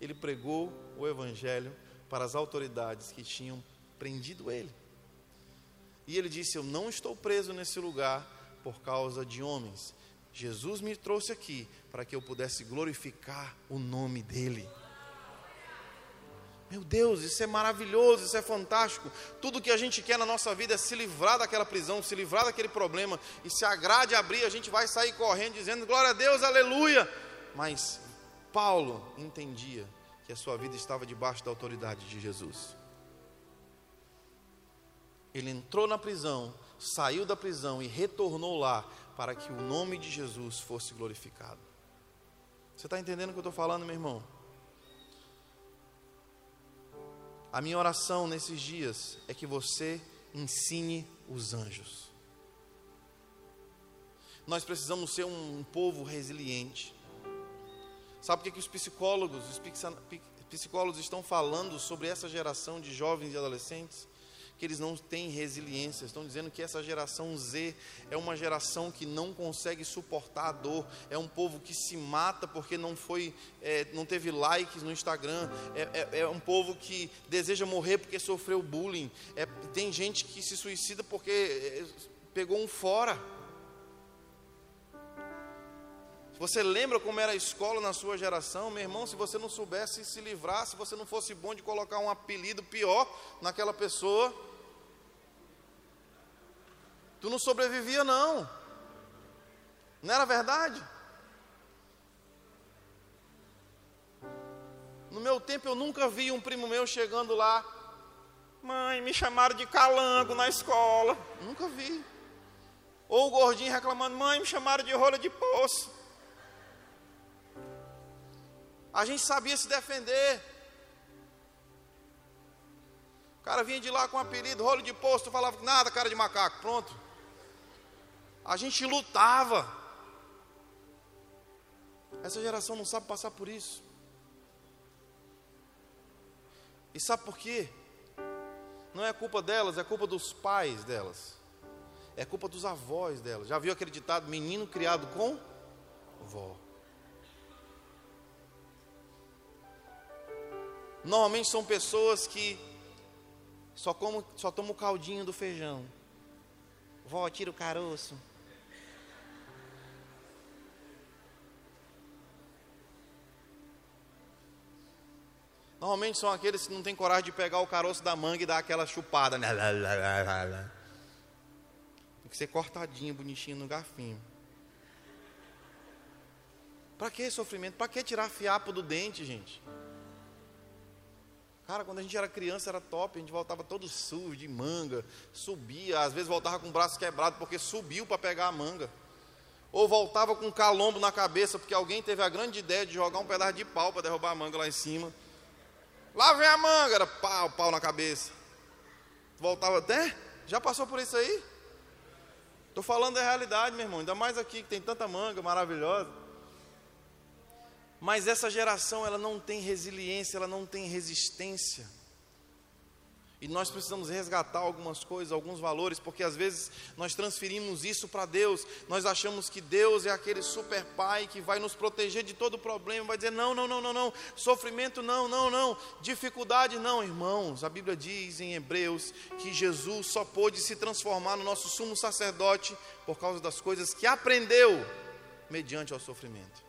Speaker 1: ele pregou o evangelho para as autoridades que tinham prendido ele. E ele disse: Eu não estou preso nesse lugar por causa de homens. Jesus me trouxe aqui para que eu pudesse glorificar o nome dEle. Meu Deus, isso é maravilhoso, isso é fantástico. Tudo que a gente quer na nossa vida é se livrar daquela prisão, se livrar daquele problema. E se a grade abrir, a gente vai sair correndo dizendo glória a Deus, aleluia. Mas Paulo entendia que a sua vida estava debaixo da autoridade de Jesus. Ele entrou na prisão, saiu da prisão e retornou lá para que o nome de Jesus fosse glorificado. Você está entendendo o que eu estou falando, meu irmão? A minha oração nesses dias é que você ensine os anjos. Nós precisamos ser um, povo resiliente. Sabe por que, que os psicólogos, os psicólogos estão falando sobre essa geração de jovens e adolescentes? Que eles não têm resiliência. Estão dizendo que essa geração Z é uma geração que não consegue suportar a dor. É um povo que se mata porque não foi, é, não teve likes no Instagram. É, é, é, um povo que deseja morrer porque sofreu bullying. É, tem gente que se suicida porque é, pegou um fora. Você lembra como era a escola na sua geração? Meu irmão, se você não soubesse se livrar, se você não fosse bom de colocar um apelido pior naquela pessoa, tu não sobrevivia não. Não era verdade? No meu tempo eu nunca vi um primo meu chegando lá, mãe, me chamaram de calango na escola. Nunca vi. Ou o gordinho reclamando, mãe, me chamaram de rola de poço. A gente sabia se defender. O cara vinha de lá com um apelido, rolo de posto, falava nada, cara de macaco, pronto. A gente lutava. Essa geração não sabe passar por isso. E sabe por quê? Não é culpa delas, é culpa dos pais delas. É culpa dos avós delas. Já viu aquele ditado: menino criado com vó? Normalmente são pessoas que só, como, só tomam o caldinho do feijão. Vó, tira o caroço. Normalmente são aqueles que não têm coragem de pegar o caroço da manga e dar aquela chupada. Né? Tem que ser cortadinho, bonitinho no garfinho. Para que sofrimento? Para que tirar fiapo do dente, gente? Cara, quando a gente era criança era top, a gente voltava todo sujo de manga, subia, às vezes voltava com o braço quebrado porque subiu para pegar a manga. Ou voltava com um calombo na cabeça porque alguém teve a grande ideia de jogar um pedaço de pau para derrubar a manga lá em cima. Lá vem a manga, era pau, pau na cabeça. Voltava até? Já passou por isso aí? Estou falando da realidade, meu irmão, ainda mais aqui que tem tanta manga maravilhosa. Mas essa geração, ela não tem resiliência, ela não tem resistência. E nós precisamos resgatar algumas coisas, alguns valores, porque às vezes nós transferimos isso para Deus. Nós achamos que Deus é aquele super pai que vai nos proteger de todo problema, vai dizer: não, não, não, não, não, sofrimento não, não, não, dificuldade não, irmãos. A Bíblia diz em Hebreus que Jesus só pôde se transformar no nosso sumo sacerdote por causa das coisas que aprendeu mediante o sofrimento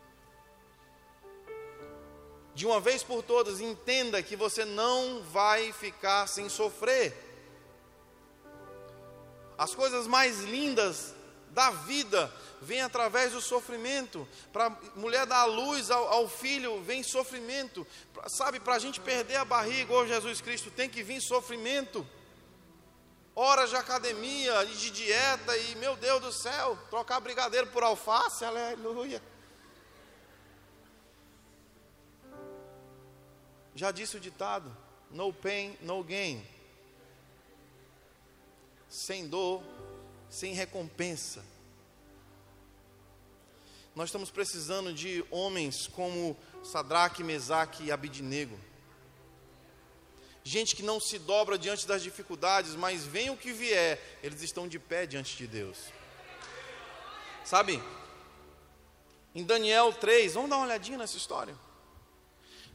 Speaker 1: de uma vez por todas, entenda que você não vai ficar sem sofrer. As coisas mais lindas da vida vêm através do sofrimento. Para a mulher dar a luz ao, ao filho, vem sofrimento. Pra, sabe, para a gente perder a barriga, igual Jesus Cristo, tem que vir sofrimento. Horas de academia, de dieta, e meu Deus do céu, trocar brigadeiro por alface, aleluia. Já disse o ditado: no pain, no gain. Sem dor, sem recompensa. Nós estamos precisando de homens como Sadraque, Mesaque e Abidnego. Gente que não se dobra diante das dificuldades, mas vem o que vier, eles estão de pé diante de Deus. Sabe? Em Daniel 3, vamos dar uma olhadinha nessa história.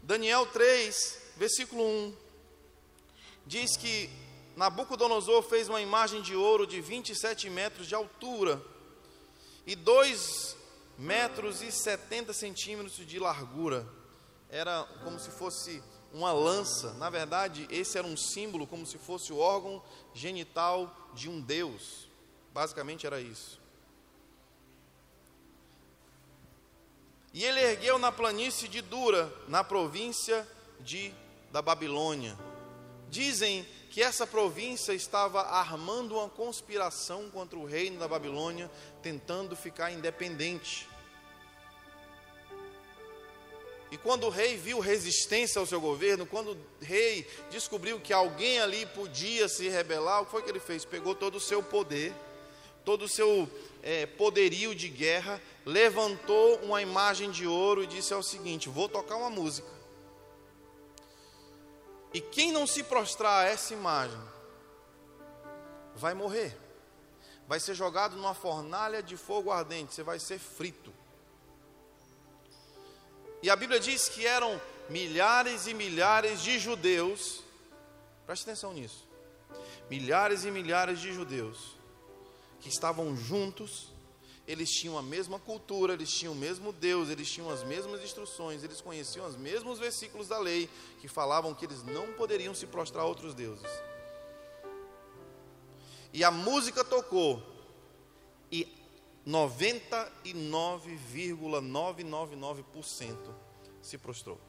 Speaker 1: Daniel 3, versículo 1, diz que Nabucodonosor fez uma imagem de ouro de 27 metros de altura e 2 metros e 70 centímetros de largura. Era como se fosse uma lança. Na verdade, esse era um símbolo, como se fosse o órgão genital de um deus. Basicamente era isso. E ele ergueu na planície de Dura, na província de da Babilônia. Dizem que essa província estava armando uma conspiração contra o reino da Babilônia, tentando ficar independente. E quando o rei viu resistência ao seu governo, quando o rei descobriu que alguém ali podia se rebelar, o que foi que ele fez? Pegou todo o seu poder, todo o seu é, poderio de guerra, levantou uma imagem de ouro e disse: É o seguinte, vou tocar uma música. E quem não se prostrar a essa imagem, vai morrer, vai ser jogado numa fornalha de fogo ardente, você vai ser frito. E a Bíblia diz que eram milhares e milhares de judeus, preste atenção nisso, milhares e milhares de judeus que estavam juntos, eles tinham a mesma cultura, eles tinham o mesmo Deus, eles tinham as mesmas instruções, eles conheciam os mesmos versículos da lei que falavam que eles não poderiam se prostrar a outros deuses. E a música tocou, e 99,999% se prostrou.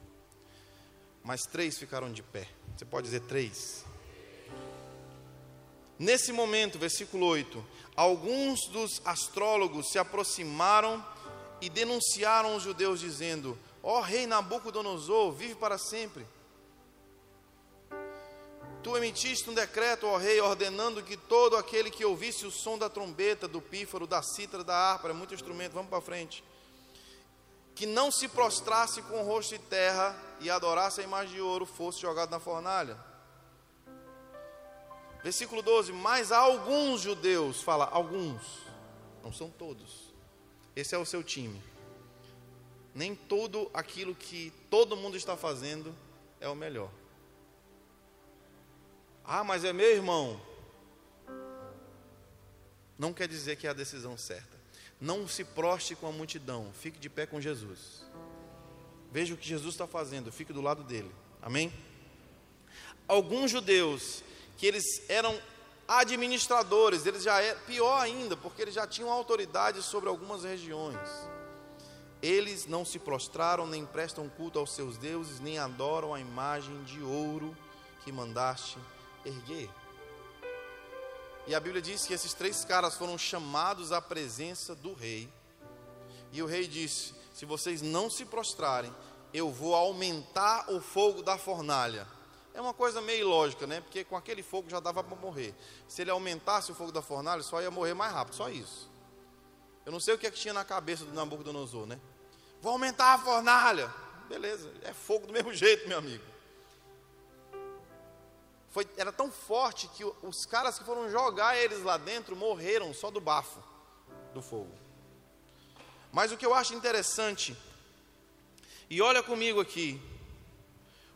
Speaker 1: Mas três ficaram de pé. Você pode dizer três? Nesse momento, versículo 8: alguns dos astrólogos se aproximaram e denunciaram os judeus, dizendo: Ó oh, rei Nabucodonosor, vive para sempre. Tu emitiste um decreto, ó rei, ordenando que todo aquele que ouvisse o som da trombeta, do pífaro, da cítara, da harpa, é muito instrumento, vamos para frente, que não se prostrasse com o rosto em terra e adorasse a imagem de ouro, fosse jogado na fornalha. Versículo 12: Mas há alguns judeus, fala alguns, não são todos. Esse é o seu time. Nem tudo aquilo que todo mundo está fazendo é o melhor. Ah, mas é meu irmão. Não quer dizer que é a decisão certa. Não se proste com a multidão, fique de pé com Jesus. Veja o que Jesus está fazendo, fique do lado dele. Amém? Alguns judeus que eles eram administradores, eles já é pior ainda, porque eles já tinham autoridade sobre algumas regiões. Eles não se prostraram, nem prestam culto aos seus deuses, nem adoram a imagem de ouro que mandaste erguer. E a Bíblia diz que esses três caras foram chamados à presença do rei. E o rei disse: Se vocês não se prostrarem, eu vou aumentar o fogo da fornalha é uma coisa meio ilógica, né? Porque com aquele fogo já dava para morrer. Se ele aumentasse o fogo da fornalha, só ia morrer mais rápido, só isso. Eu não sei o que, é que tinha na cabeça do Nabucodonosor, né? Vou aumentar a fornalha. Beleza, é fogo do mesmo jeito, meu amigo. Foi, era tão forte que os caras que foram jogar eles lá dentro morreram só do bafo do fogo. Mas o que eu acho interessante, e olha comigo aqui,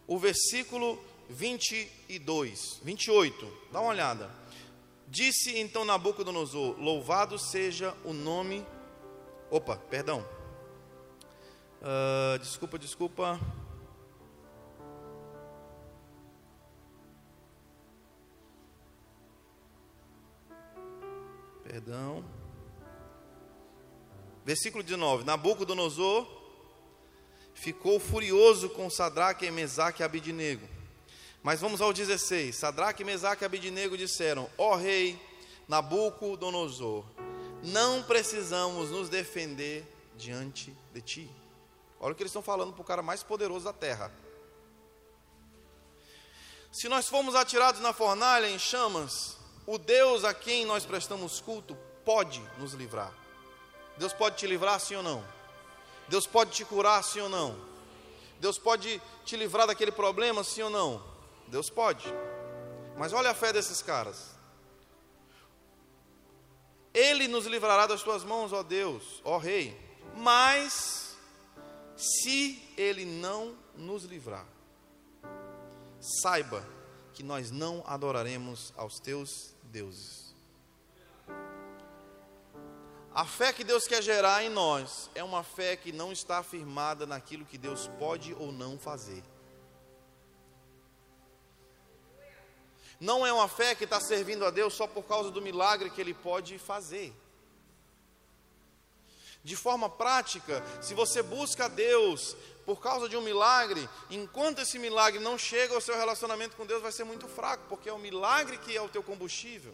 Speaker 1: o versículo 22, 28, dá uma olhada. Disse então Nabucodonosor: Louvado seja o nome. Opa, perdão. Uh, desculpa, desculpa. Perdão. Versículo 19: Nabucodonosor ficou furioso com Sadraque, Mesaque e Abidinego mas vamos ao 16. Sadraque, Mesaque e Abidinego disseram: Ó oh, rei Nabucodonosor, não precisamos nos defender diante de ti. Olha o que eles estão falando para o cara mais poderoso da terra. Se nós formos atirados na fornalha em chamas, o Deus a quem nós prestamos culto pode nos livrar. Deus pode te livrar, sim ou não? Deus pode te curar, sim ou não? Deus pode te livrar daquele problema, sim ou não? Deus pode. Mas olha a fé desses caras. Ele nos livrará das tuas mãos, ó Deus, ó Rei. Mas, se Ele não nos livrar, saiba que nós não adoraremos aos teus deuses. A fé que Deus quer gerar em nós é uma fé que não está firmada naquilo que Deus pode ou não fazer. Não é uma fé que está servindo a Deus só por causa do milagre que Ele pode fazer. De forma prática, se você busca a Deus por causa de um milagre, enquanto esse milagre não chega, o seu relacionamento com Deus vai ser muito fraco, porque é o milagre que é o teu combustível.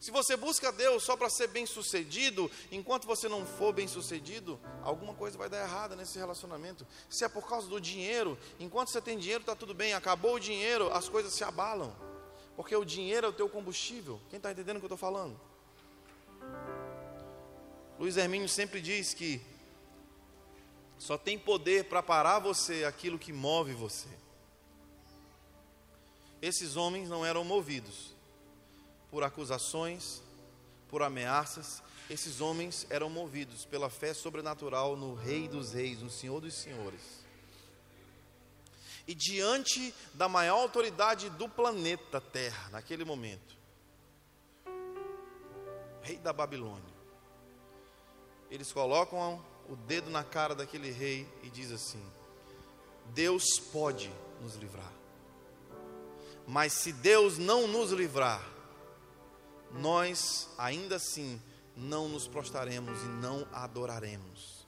Speaker 1: Se você busca a Deus só para ser bem sucedido, enquanto você não for bem sucedido, alguma coisa vai dar errada nesse relacionamento. Se é por causa do dinheiro, enquanto você tem dinheiro, está tudo bem, acabou o dinheiro, as coisas se abalam. Porque o dinheiro é o teu combustível. Quem está entendendo o que eu estou falando? Luiz Hermínio sempre diz que só tem poder para parar você aquilo que move você. Esses homens não eram movidos por acusações, por ameaças, esses homens eram movidos pela fé sobrenatural no Rei dos Reis, no Senhor dos Senhores e diante da maior autoridade do planeta Terra, naquele momento, rei da Babilônia. Eles colocam o dedo na cara daquele rei e diz assim: Deus pode nos livrar. Mas se Deus não nos livrar, nós ainda assim não nos prostraremos e não adoraremos.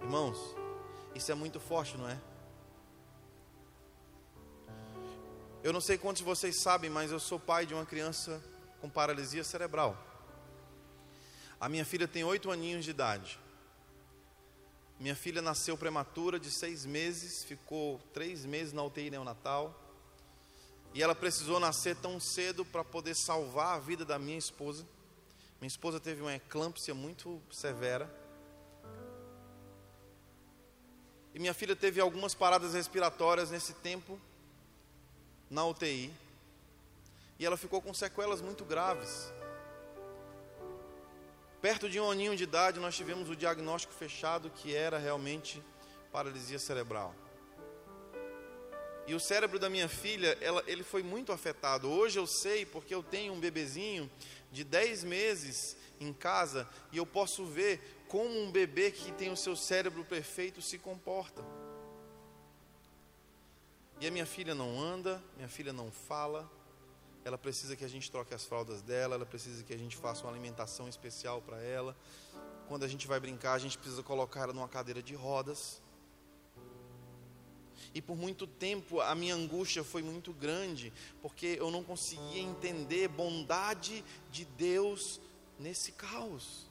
Speaker 1: Irmãos, isso é muito forte, não é? Eu não sei quantos de vocês sabem, mas eu sou pai de uma criança com paralisia cerebral. A minha filha tem oito aninhos de idade. Minha filha nasceu prematura, de seis meses, ficou três meses na UTI neonatal. E ela precisou nascer tão cedo para poder salvar a vida da minha esposa. Minha esposa teve uma eclâmpsia muito severa. E minha filha teve algumas paradas respiratórias nesse tempo na UTI e ela ficou com sequelas muito graves. Perto de um aninho de idade, nós tivemos o diagnóstico fechado que era realmente paralisia cerebral. E o cérebro da minha filha, ela, ele foi muito afetado. Hoje eu sei porque eu tenho um bebezinho de 10 meses em casa e eu posso ver como um bebê que tem o seu cérebro perfeito se comporta. E a minha filha não anda, minha filha não fala, ela precisa que a gente troque as fraldas dela, ela precisa que a gente faça uma alimentação especial para ela. Quando a gente vai brincar, a gente precisa colocar ela numa cadeira de rodas. E por muito tempo a minha angústia foi muito grande, porque eu não conseguia entender bondade de Deus nesse caos.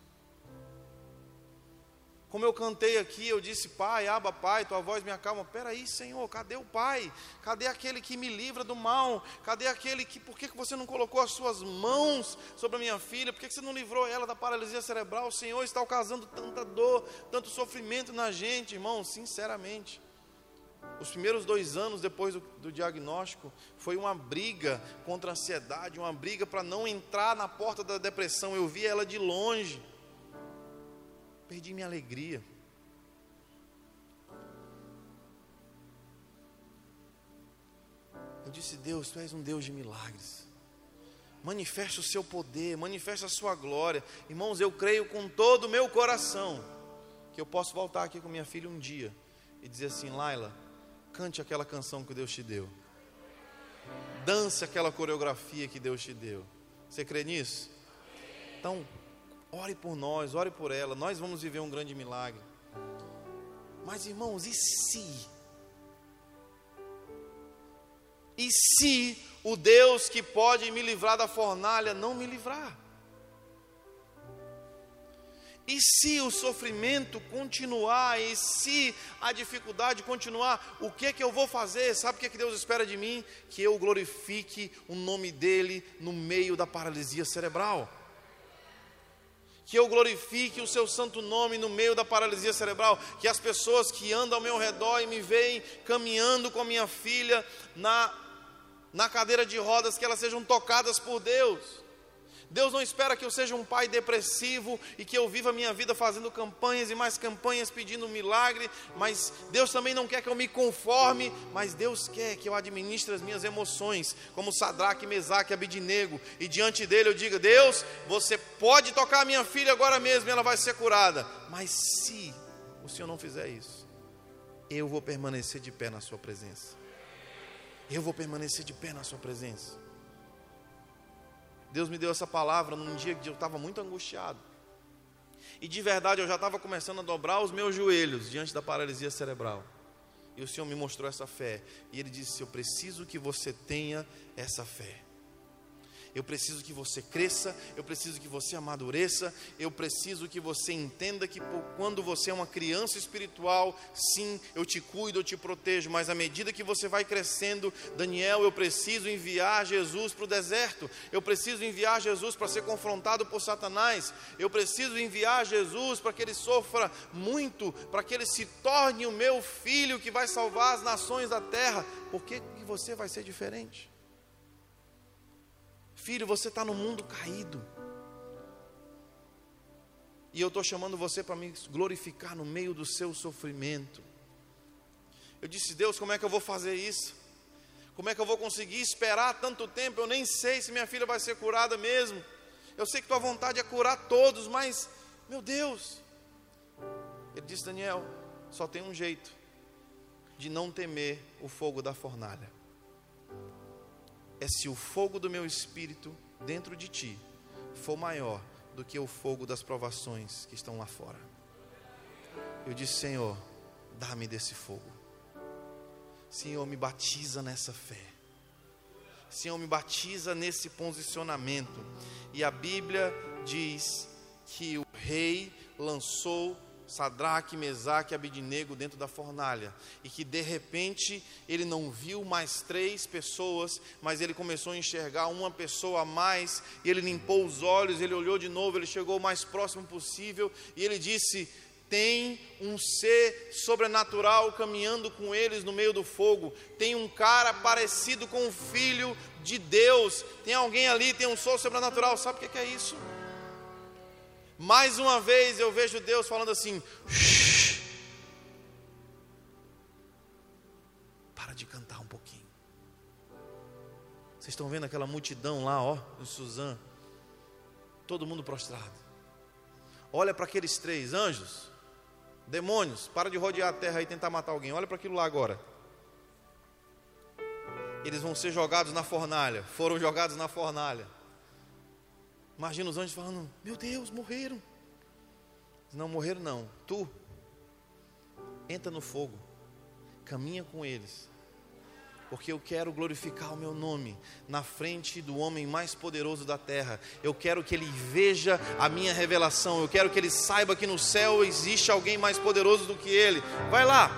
Speaker 1: Como eu cantei aqui, eu disse, Pai, aba, Pai, tua voz me acalma. Peraí, Senhor, cadê o Pai? Cadê aquele que me livra do mal? Cadê aquele que, por que você não colocou as suas mãos sobre a minha filha? Por que você não livrou ela da paralisia cerebral? O Senhor está causando tanta dor, tanto sofrimento na gente, irmão, sinceramente. Os primeiros dois anos depois do, do, diagnóstico foi uma briga contra a ansiedade, uma briga para não entrar na porta da depressão. Eu via ela de longe perdi minha alegria. Eu disse: Deus, tu és um Deus de milagres. Manifesta o seu poder, manifesta a sua glória. Irmãos, eu creio com todo o meu coração que eu posso voltar aqui com minha filha um dia e dizer assim: Laila, cante aquela canção que Deus te deu. Dance aquela coreografia que Deus te deu. Você crê nisso? Então, Ore por nós, ore por ela. Nós vamos viver um grande milagre. Mas irmãos, e se? E se o Deus que pode me livrar da fornalha não me livrar? E se o sofrimento continuar, e se a dificuldade continuar, o que é que eu vou fazer? Sabe o que é que Deus espera de mim? Que eu glorifique o nome dele no meio da paralisia cerebral que eu glorifique o seu santo nome no meio da paralisia cerebral, que as pessoas que andam ao meu redor e me veem caminhando com a minha filha na, na cadeira de rodas, que elas sejam tocadas por Deus. Deus não espera que eu seja um pai depressivo e que eu viva a minha vida fazendo campanhas e mais campanhas pedindo um milagre, mas Deus também não quer que eu me conforme, mas Deus quer que eu administre as minhas emoções, como Sadraque, Mesaque, Abidinego, e diante dele eu diga: Deus, você pode tocar a minha filha agora mesmo ela vai ser curada, mas se o Senhor não fizer isso, eu vou permanecer de pé na Sua presença. Eu vou permanecer de pé na Sua presença. Deus me deu essa palavra num dia que eu estava muito angustiado. E de verdade eu já estava começando a dobrar os meus joelhos diante da paralisia cerebral. E o Senhor me mostrou essa fé. E Ele disse: Eu preciso que você tenha essa fé. Eu preciso que você cresça, eu preciso que você amadureça, eu preciso que você entenda que quando você é uma criança espiritual, sim, eu te cuido, eu te protejo, mas à medida que você vai crescendo, Daniel, eu preciso enviar Jesus para o deserto, eu preciso enviar Jesus para ser confrontado por Satanás, eu preciso enviar Jesus para que ele sofra muito, para que ele se torne o meu filho que vai salvar as nações da terra, porque você vai ser diferente. Filho, você está no mundo caído. E eu estou chamando você para me glorificar no meio do seu sofrimento. Eu disse, Deus, como é que eu vou fazer isso? Como é que eu vou conseguir esperar tanto tempo? Eu nem sei se minha filha vai ser curada mesmo. Eu sei que tua vontade é curar todos, mas, meu Deus. Ele disse, Daniel, só tem um jeito de não temer o fogo da fornalha é se o fogo do meu espírito dentro de ti for maior do que o fogo das provações que estão lá fora. Eu disse, Senhor, dá-me desse fogo. Senhor, me batiza nessa fé. Senhor, me batiza nesse posicionamento. E a Bíblia diz que o rei lançou Sadraque, Mesaque e Abidinego dentro da fornalha, e que de repente ele não viu mais três pessoas, mas ele começou a enxergar uma pessoa a mais, e ele limpou os olhos, ele olhou de novo, ele chegou o mais próximo possível, e ele disse: tem um ser sobrenatural caminhando com eles no meio do fogo, tem um cara parecido com o filho de Deus, tem alguém ali, tem um sol sobrenatural, sabe o que é isso? Mais uma vez eu vejo Deus falando assim: Shh, para de cantar um pouquinho. Vocês estão vendo aquela multidão lá, ó, em Suzã, todo mundo prostrado. Olha para aqueles três anjos, demônios, para de rodear a terra e tentar matar alguém. Olha para aquilo lá agora. Eles vão ser jogados na fornalha, foram jogados na fornalha. Imagina os anjos falando: Meu Deus, morreram. Não morreram, não. Tu entra no fogo, caminha com eles porque eu quero glorificar o meu nome na frente do homem mais poderoso da terra. Eu quero que ele veja a minha revelação, eu quero que ele saiba que no céu existe alguém mais poderoso do que ele. Vai lá,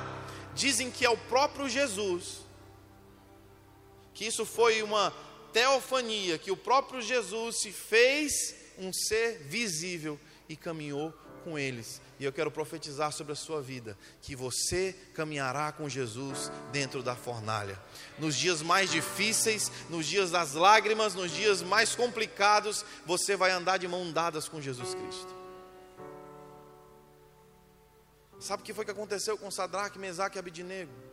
Speaker 1: dizem que é o próprio Jesus, que isso foi uma teofania, que o próprio Jesus se fez um ser visível e caminhou com eles. E eu quero profetizar sobre a sua vida que você caminhará com Jesus dentro da fornalha. Nos dias mais difíceis, nos dias das lágrimas, nos dias mais complicados, você vai andar de mão dadas com Jesus Cristo. Sabe o que foi que aconteceu com Sadraque, Mesaque e Abidinego?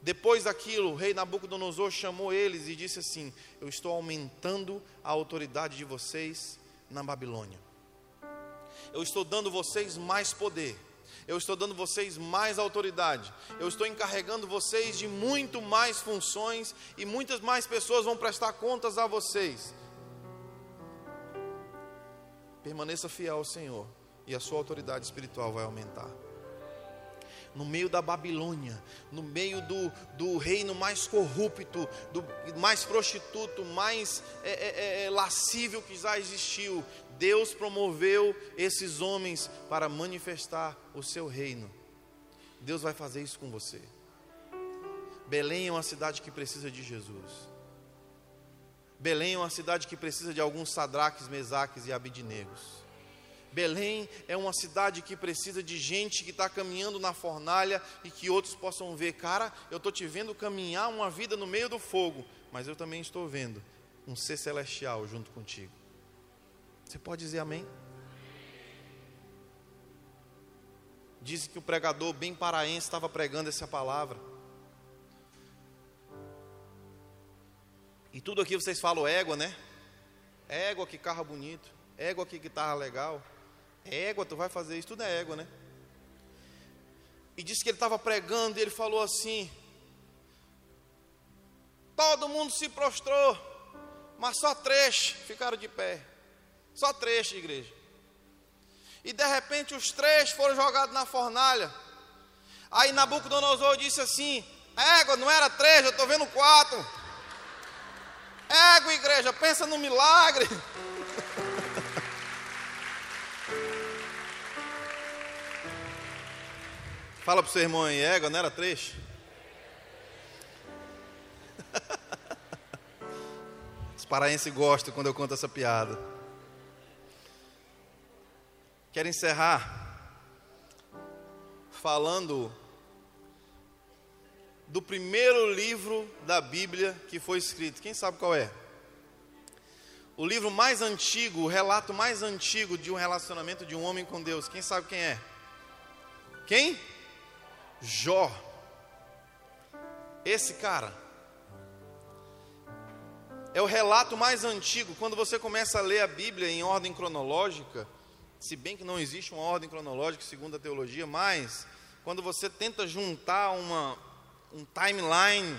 Speaker 1: Depois daquilo, o rei Nabucodonosor chamou eles e disse assim: Eu estou aumentando a autoridade de vocês na Babilônia. Eu estou dando vocês mais poder, eu estou dando vocês mais autoridade, eu estou encarregando vocês de muito mais funções e muitas mais pessoas vão prestar contas a vocês. Permaneça fiel ao Senhor e a sua autoridade espiritual vai aumentar no meio da Babilônia, no meio do, do reino mais corrupto, do mais prostituto, mais é, é, é, lascível que já existiu, Deus promoveu esses homens para manifestar o seu reino. Deus vai fazer isso com você. Belém é uma cidade que precisa de Jesus. Belém é uma cidade que precisa de alguns sadraques, mesaques e abidinegos. Belém é uma cidade que precisa de gente que está caminhando na fornalha e que outros possam ver, cara, eu estou te vendo caminhar uma vida no meio do fogo, mas eu também estou vendo um ser celestial junto contigo. Você pode dizer amém? Diz que o pregador bem paraense estava pregando essa palavra. E tudo aqui vocês falam égua, né? Égua, que carro bonito. Égua, que guitarra legal. Égua, tu vai fazer isso, tudo é égua, né? E disse que ele estava pregando e ele falou assim: Todo mundo se prostrou, mas só três ficaram de pé. Só três, igreja. E de repente os três foram jogados na fornalha. Aí Nabucodonosor disse assim: Égua, não era três, eu estou vendo quatro. Égua, igreja, pensa no milagre. Fala para o seu irmão aí, égua, não era três? (laughs) Os paraenses gostam quando eu conto essa piada. Quero encerrar falando do primeiro livro da Bíblia que foi escrito. Quem sabe qual é? O livro mais antigo, o relato mais antigo de um relacionamento de um homem com Deus. Quem sabe quem é? Quem? Jó. Esse cara é o relato mais antigo. Quando você começa a ler a Bíblia em ordem cronológica, se bem que não existe uma ordem cronológica segundo a teologia, mas quando você tenta juntar uma, um timeline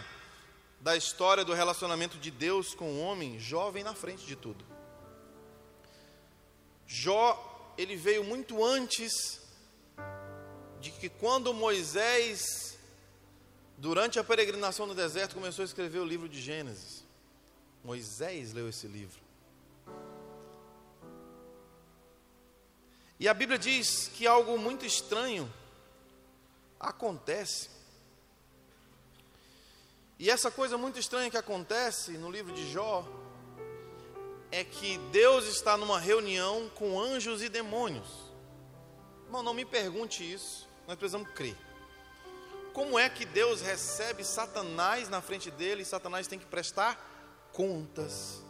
Speaker 1: da história do relacionamento de Deus com o homem, Jó vem na frente de tudo. Jó, ele veio muito antes de que quando Moisés, durante a peregrinação no deserto, começou a escrever o livro de Gênesis. Moisés leu esse livro. E a Bíblia diz que algo muito estranho acontece. E essa coisa muito estranha que acontece no livro de Jó é que Deus está numa reunião com anjos e demônios. Irmão, não me pergunte isso nós precisamos crer. Como é que Deus recebe Satanás na frente dele e Satanás tem que prestar contas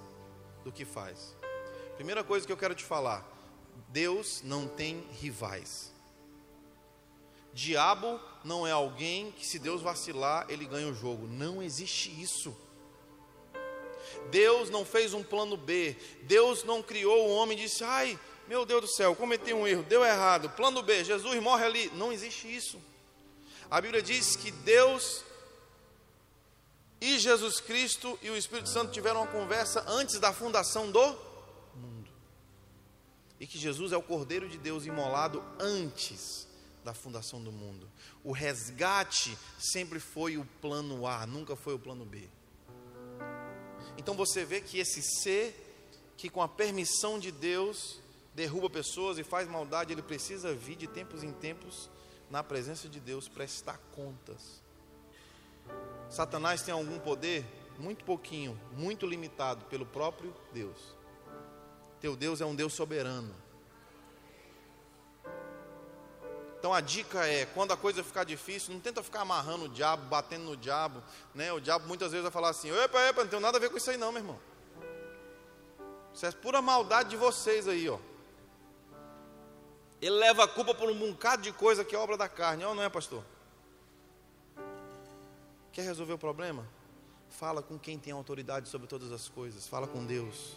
Speaker 1: do que faz? Primeira coisa que eu quero te falar: Deus não tem rivais. Diabo não é alguém que, se Deus vacilar, ele ganha o jogo. Não existe isso. Deus não fez um plano B. Deus não criou o homem e disse: Ai, meu Deus do céu, cometi um erro, deu errado. Plano B, Jesus morre ali. Não existe isso. A Bíblia diz que Deus e Jesus Cristo e o Espírito Santo tiveram uma conversa antes da fundação do mundo. E que Jesus é o Cordeiro de Deus imolado antes da fundação do mundo. O resgate sempre foi o plano A, nunca foi o plano B. Então você vê que esse ser que com a permissão de Deus derruba pessoas e faz maldade, ele precisa vir de tempos em tempos na presença de Deus prestar contas. Satanás tem algum poder? Muito pouquinho, muito limitado pelo próprio Deus. Teu Deus é um Deus soberano. Então a dica é, quando a coisa ficar difícil, não tenta ficar amarrando o diabo, batendo no diabo, né? O diabo muitas vezes vai falar assim: "Epa, epa, não tem nada a ver com isso aí não, meu irmão". Isso é pura maldade de vocês aí, ó. Ele leva a culpa por um bocado de coisa que é obra da carne, ou não é, pastor? Quer resolver o problema? Fala com quem tem autoridade sobre todas as coisas, fala com Deus.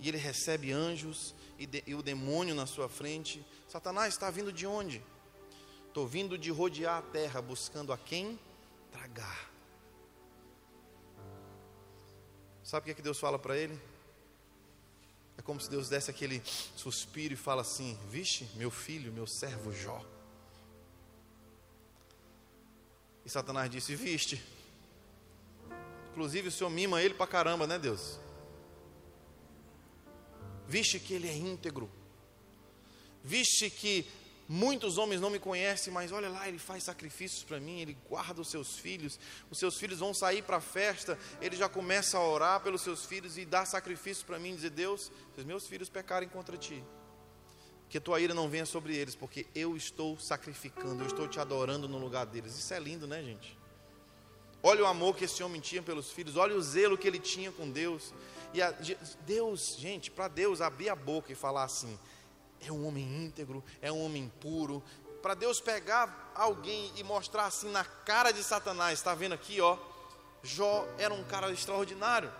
Speaker 1: E ele recebe anjos e, de, e o demônio na sua frente. Satanás está vindo de onde? Estou vindo de rodear a terra, buscando a quem tragar. Sabe o que, é que Deus fala para ele? É como se Deus desse aquele suspiro e fala assim: Vixe, meu filho, meu servo Jó. E Satanás disse: Viste. Inclusive o Senhor mima ele para caramba, né, Deus? Viste que ele é íntegro. Viste que Muitos homens não me conhecem, mas olha lá, ele faz sacrifícios para mim, ele guarda os seus filhos. Os seus filhos vão sair para a festa, ele já começa a orar pelos seus filhos e dar sacrifícios para mim, dizer: Deus, se os meus filhos pecarem contra ti, que tua ira não venha sobre eles, porque eu estou sacrificando, eu estou te adorando no lugar deles. Isso é lindo, né, gente? Olha o amor que esse homem tinha pelos filhos, olha o zelo que ele tinha com Deus. E a, Deus, gente, para Deus abrir a boca e falar assim: é um homem íntegro, é um homem puro. Para Deus pegar alguém e mostrar assim na cara de Satanás, está vendo aqui, ó, Jó era um cara extraordinário.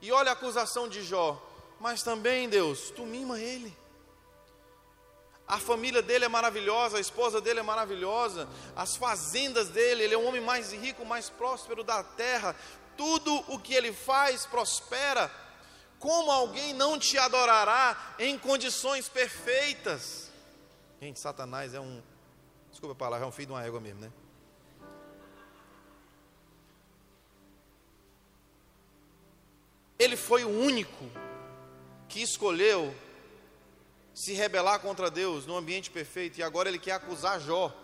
Speaker 1: E olha a acusação de Jó, mas também Deus, tu mima ele. A família dele é maravilhosa, a esposa dele é maravilhosa, as fazendas dele, ele é o homem mais rico, mais próspero da terra. Tudo o que ele faz prospera. Como alguém não te adorará em condições perfeitas? Gente, Satanás é um. Desculpa a palavra, é um filho de uma égua mesmo, né? Ele foi o único que escolheu se rebelar contra Deus no ambiente perfeito e agora ele quer acusar Jó.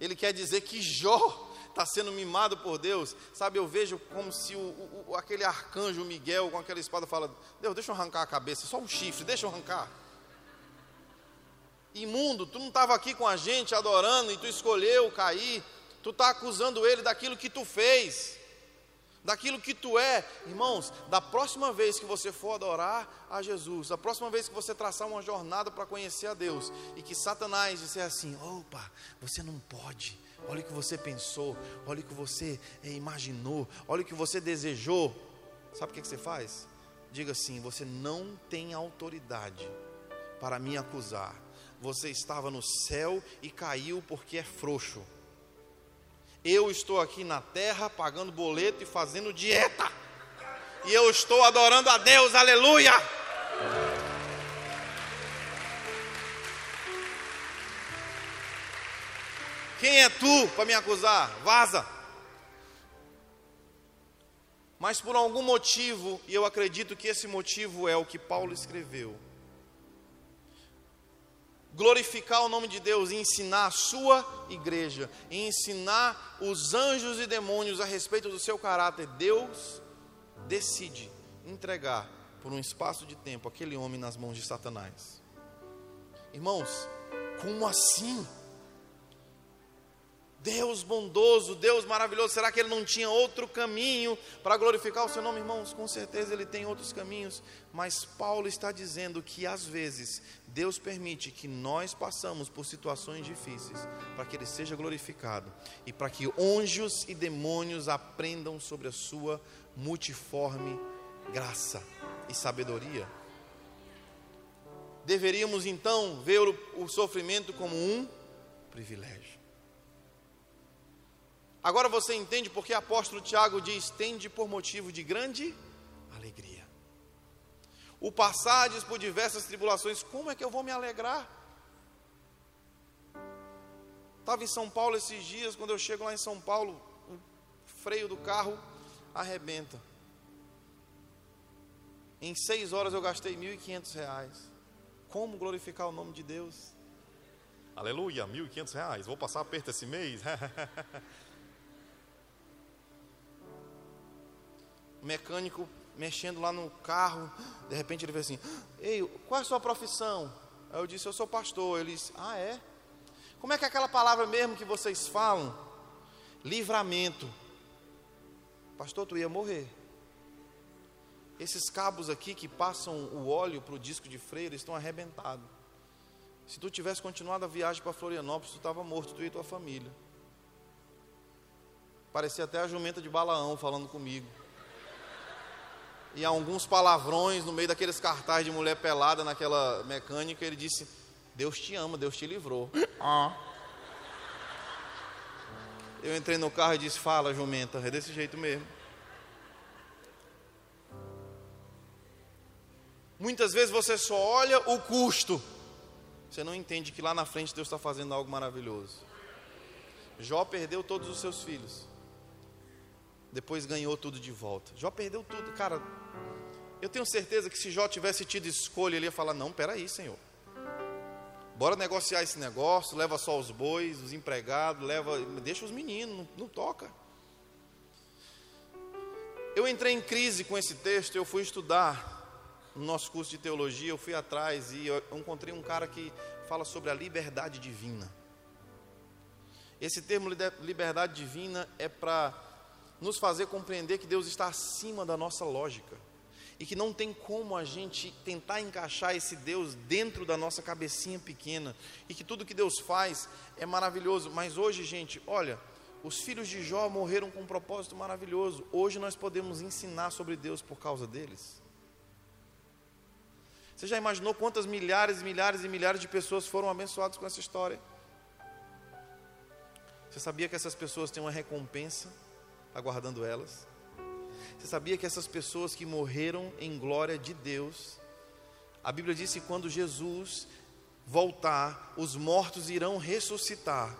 Speaker 1: Ele quer dizer que Jó está sendo mimado por Deus, sabe? Eu vejo como se o, o, aquele arcanjo Miguel com aquela espada fala: Deus, deixa eu arrancar a cabeça, só um chifre, deixa eu arrancar. Imundo, tu não estava aqui com a gente adorando e tu escolheu cair, tu está acusando ele daquilo que tu fez daquilo que tu é. Irmãos, da próxima vez que você for adorar a Jesus, da próxima vez que você traçar uma jornada para conhecer a Deus, e que Satanás disser assim: opa, você não pode, olha o que você pensou, olha o que você eh, imaginou, olha o que você desejou. Sabe o que, você faz? Diga assim: você não tem autoridade para me acusar. Você estava no céu e caiu porque é frouxo. Eu estou aqui na terra pagando boleto e fazendo dieta. E eu estou adorando a Deus, aleluia. Quem é tu para me acusar? Vaza. Mas por algum motivo, e eu acredito que esse motivo é o que Paulo escreveu, glorificar o nome de Deus e ensinar a sua igreja, e ensinar os anjos e demônios a respeito do seu caráter, Deus decide entregar por um espaço de tempo aquele homem nas mãos de Satanás. Irmãos, como assim? Deus bondoso, Deus maravilhoso, será que ele não tinha outro caminho para glorificar o seu nome, irmãos? Com certeza ele tem outros caminhos, mas Paulo está dizendo que às vezes Deus permite que nós passamos por situações difíceis para que ele seja glorificado e para que anjos e demônios aprendam sobre a sua multiforme graça e sabedoria. Deveríamos então ver o, o sofrimento como um privilégio. Agora você entende porque apóstolo Tiago diz: tende por motivo de grande alegria. O passardes por diversas tribulações, como é que eu vou me alegrar? Estava em São Paulo esses dias, quando eu chego lá em São Paulo, o freio do carro arrebenta. Em seis horas eu gastei R$ 1.500. Como glorificar o nome de Deus? Aleluia, R$ 1.500. Vou passar aperto esse mês. (laughs) mecânico mexendo lá no carro, de repente ele vê assim: Ei, qual é a sua profissão? Aí eu disse: Eu sou pastor. Ele disse: Ah, é? Como é que é aquela palavra mesmo que vocês falam? Livramento. Pastor, tu ia morrer. Esses cabos aqui que passam o óleo para o disco de freio, estão arrebentados. Se tu tivesse continuado a viagem para Florianópolis, tu estava morto, tu e tua família. Parecia até a jumenta de Balaão falando comigo. E alguns palavrões no meio daqueles cartazes de mulher pelada naquela mecânica, ele disse: Deus te ama, Deus te livrou. Ah. Eu entrei no carro e disse: Fala, jumenta, é desse jeito mesmo. Muitas vezes você só olha o custo, você não entende que lá na frente Deus está fazendo algo maravilhoso. Jó perdeu todos os seus filhos, depois ganhou tudo de volta. Jó perdeu tudo, cara. Eu tenho certeza que se Jó tivesse tido escolha, ele ia falar: Não, peraí, Senhor. Bora negociar esse negócio, leva só os bois, os empregados, leva, deixa os meninos, não, não toca. Eu entrei em crise com esse texto, eu fui estudar no nosso curso de teologia, eu fui atrás e eu encontrei um cara que fala sobre a liberdade divina. Esse termo liberdade divina é para nos fazer compreender que Deus está acima da nossa lógica e que não tem como a gente tentar encaixar esse Deus dentro da nossa cabecinha pequena e que tudo que Deus faz é maravilhoso. Mas hoje, gente, olha, os filhos de Jó morreram com um propósito maravilhoso. Hoje nós podemos ensinar sobre Deus por causa deles. Você já imaginou quantas milhares e milhares e milhares de pessoas foram abençoadas com essa história? Você sabia que essas pessoas têm uma recompensa aguardando elas? Você sabia que essas pessoas que morreram em glória de Deus, a Bíblia diz que quando Jesus voltar, os mortos irão ressuscitar.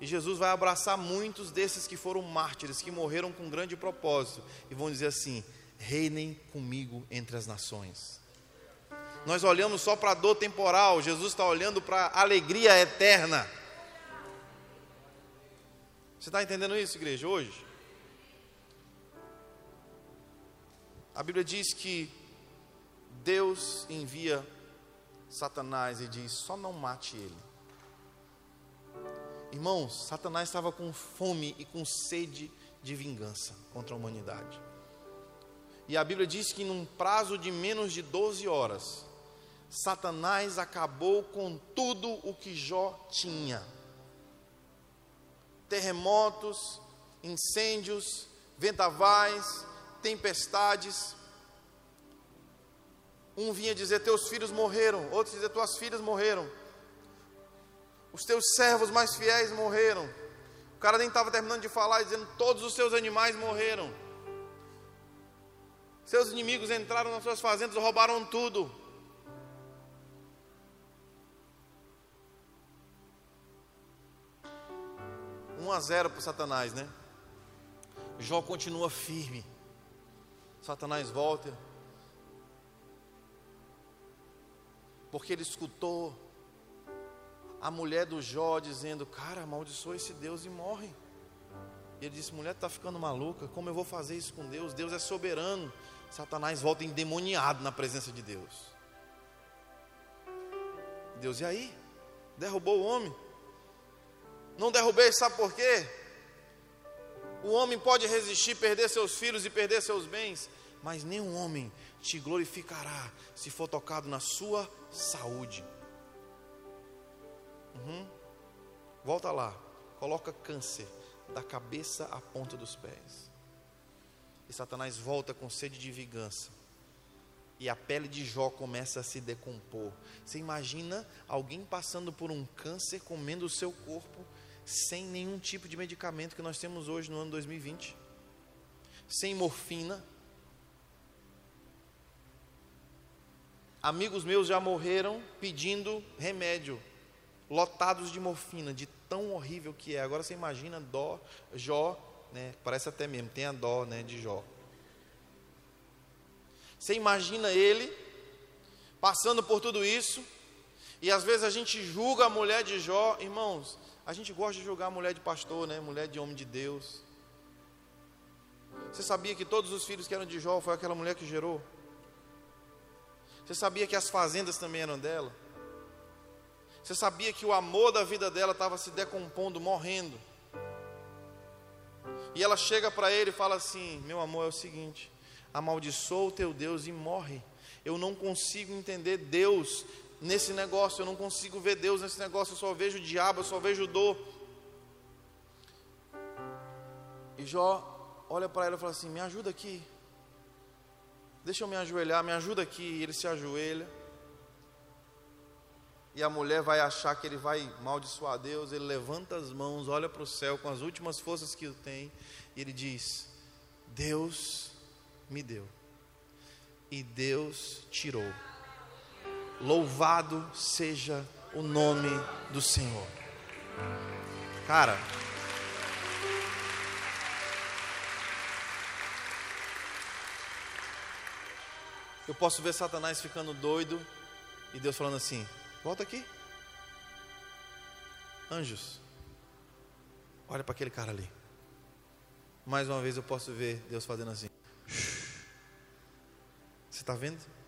Speaker 1: E Jesus vai abraçar muitos desses que foram mártires, que morreram com grande propósito, e vão dizer assim: reinem comigo entre as nações. Nós olhamos só para a dor temporal, Jesus está olhando para a alegria eterna. Você está entendendo isso, igreja, hoje? A Bíblia diz que Deus envia Satanás e diz: só não mate ele. Irmãos, Satanás estava com fome e com sede de vingança contra a humanidade. E a Bíblia diz que num prazo de menos de 12 horas, Satanás acabou com tudo o que Jó tinha: terremotos, incêndios, vendavais, tempestades. Um vinha dizer: Teus filhos morreram, outro dizer: Tuas filhas morreram. Os teus servos mais fiéis morreram. O cara nem estava terminando de falar, dizendo: Todos os seus animais morreram. Seus inimigos entraram nas suas fazendas, roubaram tudo. Um a zero para Satanás, né? Jó continua firme. Satanás volta. Porque ele escutou a mulher do Jó dizendo: Cara, amaldiçoa esse Deus e morre. E ele disse: Mulher, está ficando maluca? Como eu vou fazer isso com Deus? Deus é soberano. Satanás volta endemoniado na presença de Deus. Deus, e aí? Derrubou o homem? Não derrubei, sabe por quê? O homem pode resistir, perder seus filhos e perder seus bens, mas nenhum homem te glorificará se for tocado na sua saúde. Uhum. Volta lá, coloca câncer da cabeça à ponta dos pés. E Satanás volta com sede de vingança. E a pele de Jó começa a se decompor. Você imagina alguém passando por um câncer comendo o seu corpo sem nenhum tipo de medicamento que nós temos hoje no ano 2020, sem morfina. Amigos meus já morreram pedindo remédio, lotados de morfina, de tão horrível que é. Agora você imagina dó, Jó, né? Parece até mesmo, tem a dó, né, de Jó. Você imagina ele passando por tudo isso, e às vezes a gente julga a mulher de Jó, irmãos, a gente gosta de julgar mulher de pastor, né? Mulher de homem de Deus. Você sabia que todos os filhos que eram de Jó foi aquela mulher que gerou? Você sabia que as fazendas também eram dela? Você sabia que o amor da vida dela estava se decompondo, morrendo? E ela chega para ele e fala assim: Meu amor, é o seguinte, amaldiçoa o teu Deus e morre. Eu não consigo entender Deus nesse negócio, eu não consigo ver Deus nesse negócio, eu só vejo o diabo, eu só vejo dor. E Jó olha para ela e fala assim: Me ajuda aqui, deixa eu me ajoelhar, me ajuda aqui. E ele se ajoelha. E a mulher vai achar que ele vai maldiçoar Deus, ele levanta as mãos, olha para o céu com as últimas forças que tem, e ele diz: Deus me deu, e Deus tirou. Louvado seja o nome do Senhor. Cara, eu posso ver Satanás ficando doido e Deus falando assim: volta aqui, anjos, olha para aquele cara ali. Mais uma vez eu posso ver Deus fazendo assim. Você está vendo?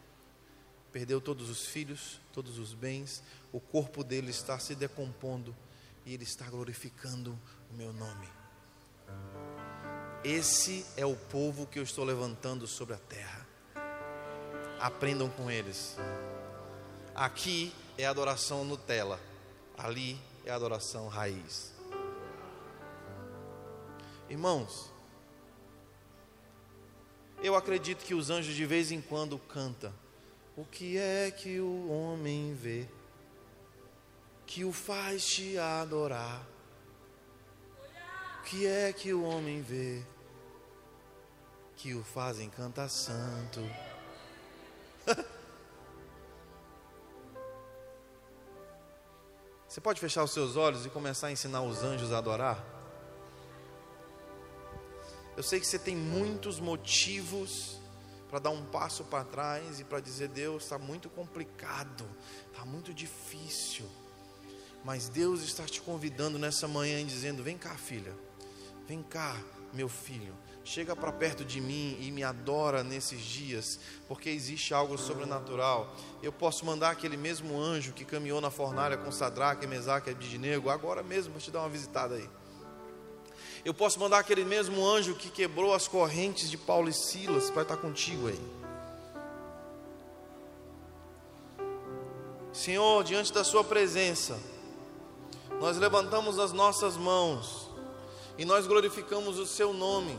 Speaker 1: Perdeu todos os filhos, todos os bens, o corpo dele está se decompondo e ele está glorificando o meu nome. Esse é o povo que eu estou levantando sobre a terra. Aprendam com eles. Aqui é adoração Nutella, ali é adoração raiz. Irmãos, eu acredito que os anjos de vez em quando cantam o que é que o homem vê que o faz te adorar? O que é que o homem vê que o faz encantar santo? (laughs) Você pode fechar os seus olhos e começar a ensinar os anjos a adorar? Eu sei que você tem muitos motivos para dar um passo para trás e para dizer: Deus, está muito complicado, está muito difícil. Mas Deus está te convidando nessa manhã e dizendo: Vem cá, filha, vem cá, meu filho, chega para perto de mim e me adora nesses dias, porque existe algo sobrenatural. Eu posso mandar aquele mesmo anjo que caminhou na fornalha com Sadraque, Mesaque e Abidnego, agora mesmo para te dar uma visitada aí. Eu posso mandar aquele mesmo anjo que quebrou as correntes de Paulo e Silas para estar contigo aí. Senhor, diante da Sua presença, nós levantamos as nossas mãos e nós glorificamos o Seu nome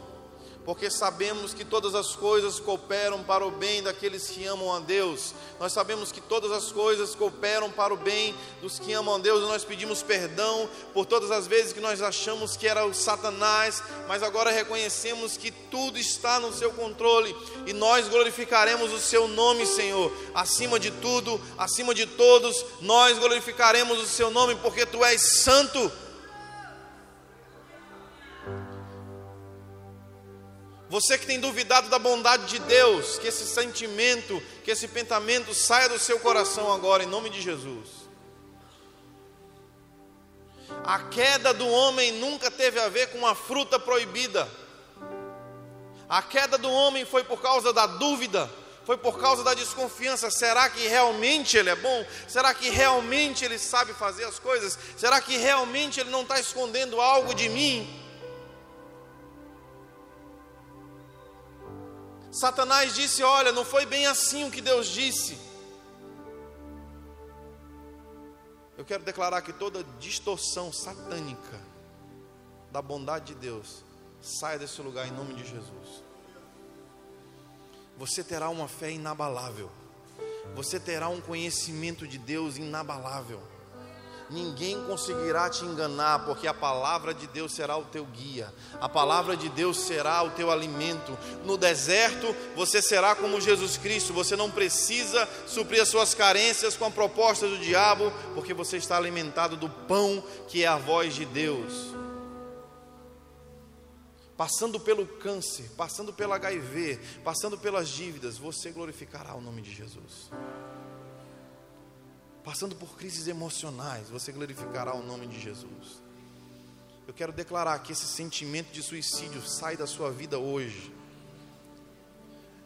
Speaker 1: porque sabemos que todas as coisas cooperam para o bem daqueles que amam a Deus. Nós sabemos que todas as coisas cooperam para o bem dos que amam a Deus, e nós pedimos perdão por todas as vezes que nós achamos que era o Satanás, mas agora reconhecemos que tudo está no seu controle e nós glorificaremos o seu nome, Senhor. Acima de tudo, acima de todos, nós glorificaremos o seu nome, porque tu és santo Você que tem duvidado da bondade de Deus, que esse sentimento, que esse pensamento saia do seu coração agora, em nome de Jesus. A queda do homem nunca teve a ver com a fruta proibida. A queda do homem foi por causa da dúvida, foi por causa da desconfiança. Será que realmente ele é bom? Será que realmente ele sabe fazer as coisas? Será que realmente ele não está escondendo algo de mim? Satanás disse: Olha, não foi bem assim o que Deus disse. Eu quero declarar que toda distorção satânica da bondade de Deus saia desse lugar em nome de Jesus. Você terá uma fé inabalável. Você terá um conhecimento de Deus inabalável. Ninguém conseguirá te enganar, porque a palavra de Deus será o teu guia, a palavra de Deus será o teu alimento. No deserto, você será como Jesus Cristo, você não precisa suprir as suas carências com a proposta do diabo, porque você está alimentado do pão que é a voz de Deus passando pelo câncer, passando pelo HIV, passando pelas dívidas, você glorificará o nome de Jesus. Passando por crises emocionais, você glorificará o nome de Jesus. Eu quero declarar que esse sentimento de suicídio sai da sua vida hoje.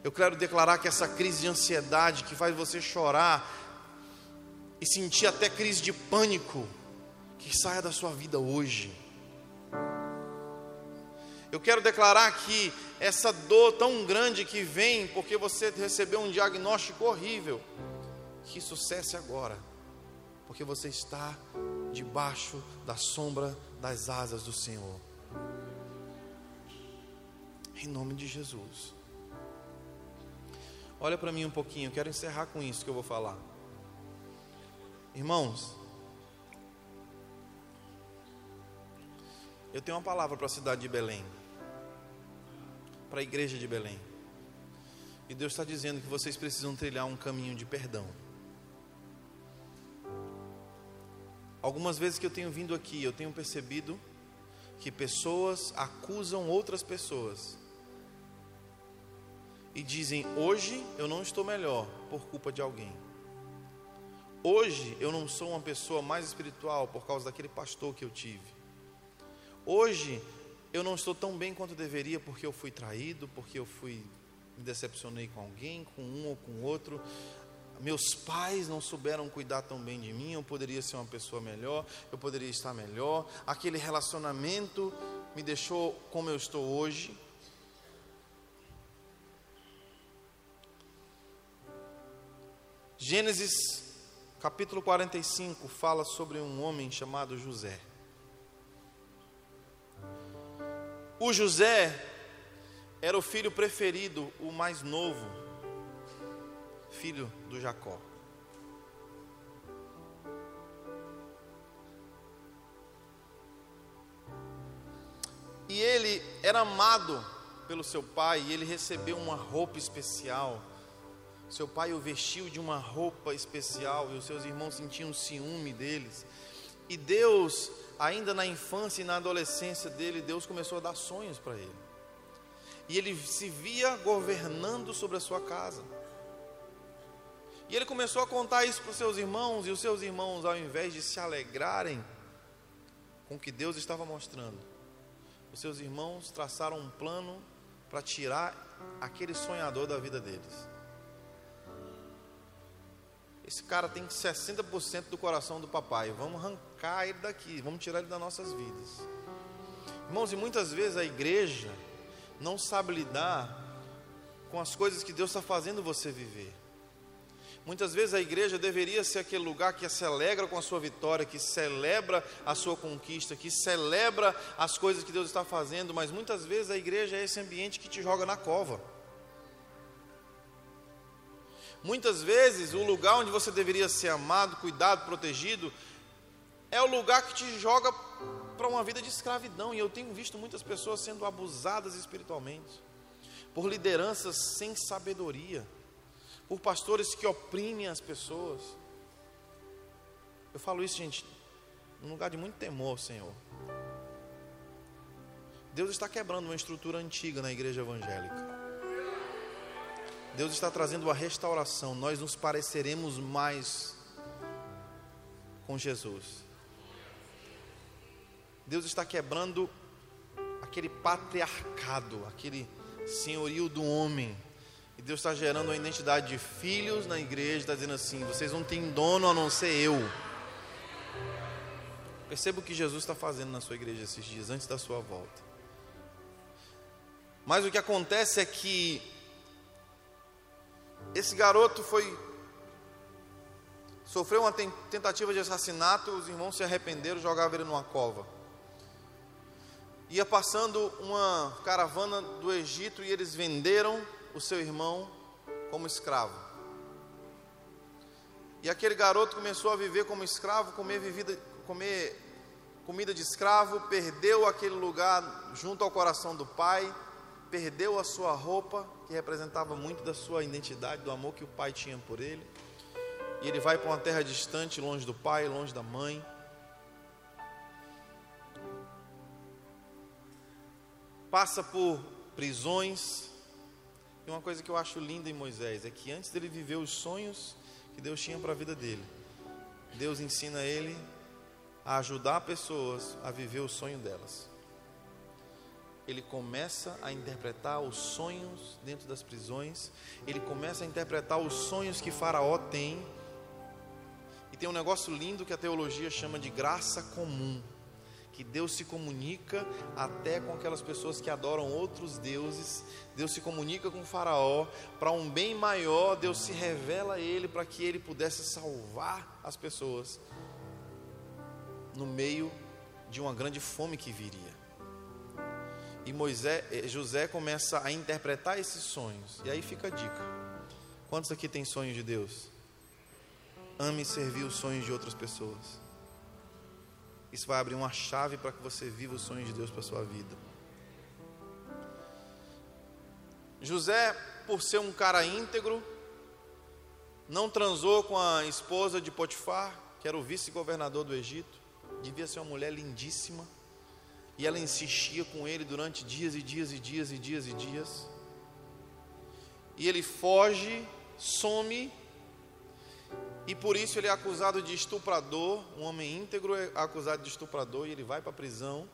Speaker 1: Eu quero declarar que essa crise de ansiedade que faz você chorar e sentir até crise de pânico, que saia da sua vida hoje. Eu quero declarar que essa dor tão grande que vem porque você recebeu um diagnóstico horrível, que isso cesse agora, porque você está debaixo da sombra das asas do Senhor. Em nome de Jesus. Olha para mim um pouquinho, eu quero encerrar com isso que eu vou falar. Irmãos, eu tenho uma palavra para a cidade de Belém para a igreja de Belém. E Deus está dizendo que vocês precisam trilhar um caminho de perdão. Algumas vezes que eu tenho vindo aqui, eu tenho percebido que pessoas acusam outras pessoas e dizem: hoje eu não estou melhor por culpa de alguém. Hoje eu não sou uma pessoa mais espiritual por causa daquele pastor que eu tive. Hoje eu não estou tão bem quanto deveria porque eu fui traído, porque eu fui me decepcionei com alguém, com um ou com outro. Meus pais não souberam cuidar tão bem de mim, eu poderia ser uma pessoa melhor, eu poderia estar melhor. Aquele relacionamento me deixou como eu estou hoje. Gênesis capítulo 45 fala sobre um homem chamado José. O José era o filho preferido, o mais novo, filho do Jacó. E ele era amado pelo seu pai, e ele recebeu uma roupa especial. Seu pai o vestiu de uma roupa especial, e os seus irmãos sentiam ciúme deles. E Deus ainda na infância e na adolescência dele, Deus começou a dar sonhos para ele. E ele se via governando sobre a sua casa. E ele começou a contar isso para os seus irmãos, e os seus irmãos, ao invés de se alegrarem com o que Deus estava mostrando, os seus irmãos traçaram um plano para tirar aquele sonhador da vida deles. Esse cara tem 60% do coração do papai. Vamos arrancar ele daqui, vamos tirar ele das nossas vidas. Irmãos, e muitas vezes a igreja não sabe lidar com as coisas que Deus está fazendo você viver. Muitas vezes a igreja deveria ser aquele lugar que se alegra com a sua vitória, que celebra a sua conquista, que celebra as coisas que Deus está fazendo, mas muitas vezes a igreja é esse ambiente que te joga na cova. Muitas vezes, o lugar onde você deveria ser amado, cuidado, protegido, é o lugar que te joga para uma vida de escravidão. E eu tenho visto muitas pessoas sendo abusadas espiritualmente, por lideranças sem sabedoria, por pastores que oprimem as pessoas. Eu falo isso, gente, num lugar de muito temor, Senhor. Deus está quebrando uma estrutura antiga na igreja evangélica. Deus está trazendo a restauração. Nós nos pareceremos mais com Jesus. Deus está quebrando aquele patriarcado, aquele senhorio do homem. E Deus está gerando uma identidade de filhos na igreja, está dizendo assim: vocês não têm dono a não ser eu. Perceba o que Jesus está fazendo na sua igreja esses dias, antes da sua volta. Mas o que acontece é que esse garoto foi sofreu uma tentativa de assassinato, os irmãos se arrependeram, jogavam ele numa cova. Ia passando uma caravana do Egito e eles venderam o seu irmão como escravo. E aquele garoto começou a viver como escravo, comer, vivida, comer comida de escravo, perdeu aquele lugar junto ao coração do pai, perdeu a sua roupa, que representava muito da sua identidade, do amor que o pai tinha por ele. E ele vai para uma terra distante, longe do pai, longe da mãe. Passa por prisões. E uma coisa que eu acho linda em Moisés é que antes dele viver os sonhos que Deus tinha para a vida dele, Deus ensina ele a ajudar pessoas a viver o sonho delas. Ele começa a interpretar os sonhos dentro das prisões, ele começa a interpretar os sonhos que Faraó tem. E tem um negócio lindo que a teologia chama de graça comum que Deus se comunica até com aquelas pessoas que adoram outros deuses. Deus se comunica com Faraó para um bem maior. Deus se revela a ele para que ele pudesse salvar as pessoas no meio de uma grande fome que viria. E Moisés, eh, José começa a interpretar esses sonhos. E aí fica a dica. Quantos aqui têm sonhos de Deus? Ame servir os sonhos de outras pessoas. Isso vai abrir uma chave para que você viva os sonhos de Deus para a sua vida. José, por ser um cara íntegro, não transou com a esposa de Potifar, que era o vice-governador do Egito. Devia ser uma mulher lindíssima. E ela insistia com ele durante dias e dias e dias e dias e dias. E ele foge, some e por isso ele é acusado de estuprador. Um homem íntegro é acusado de estuprador e ele vai para a prisão.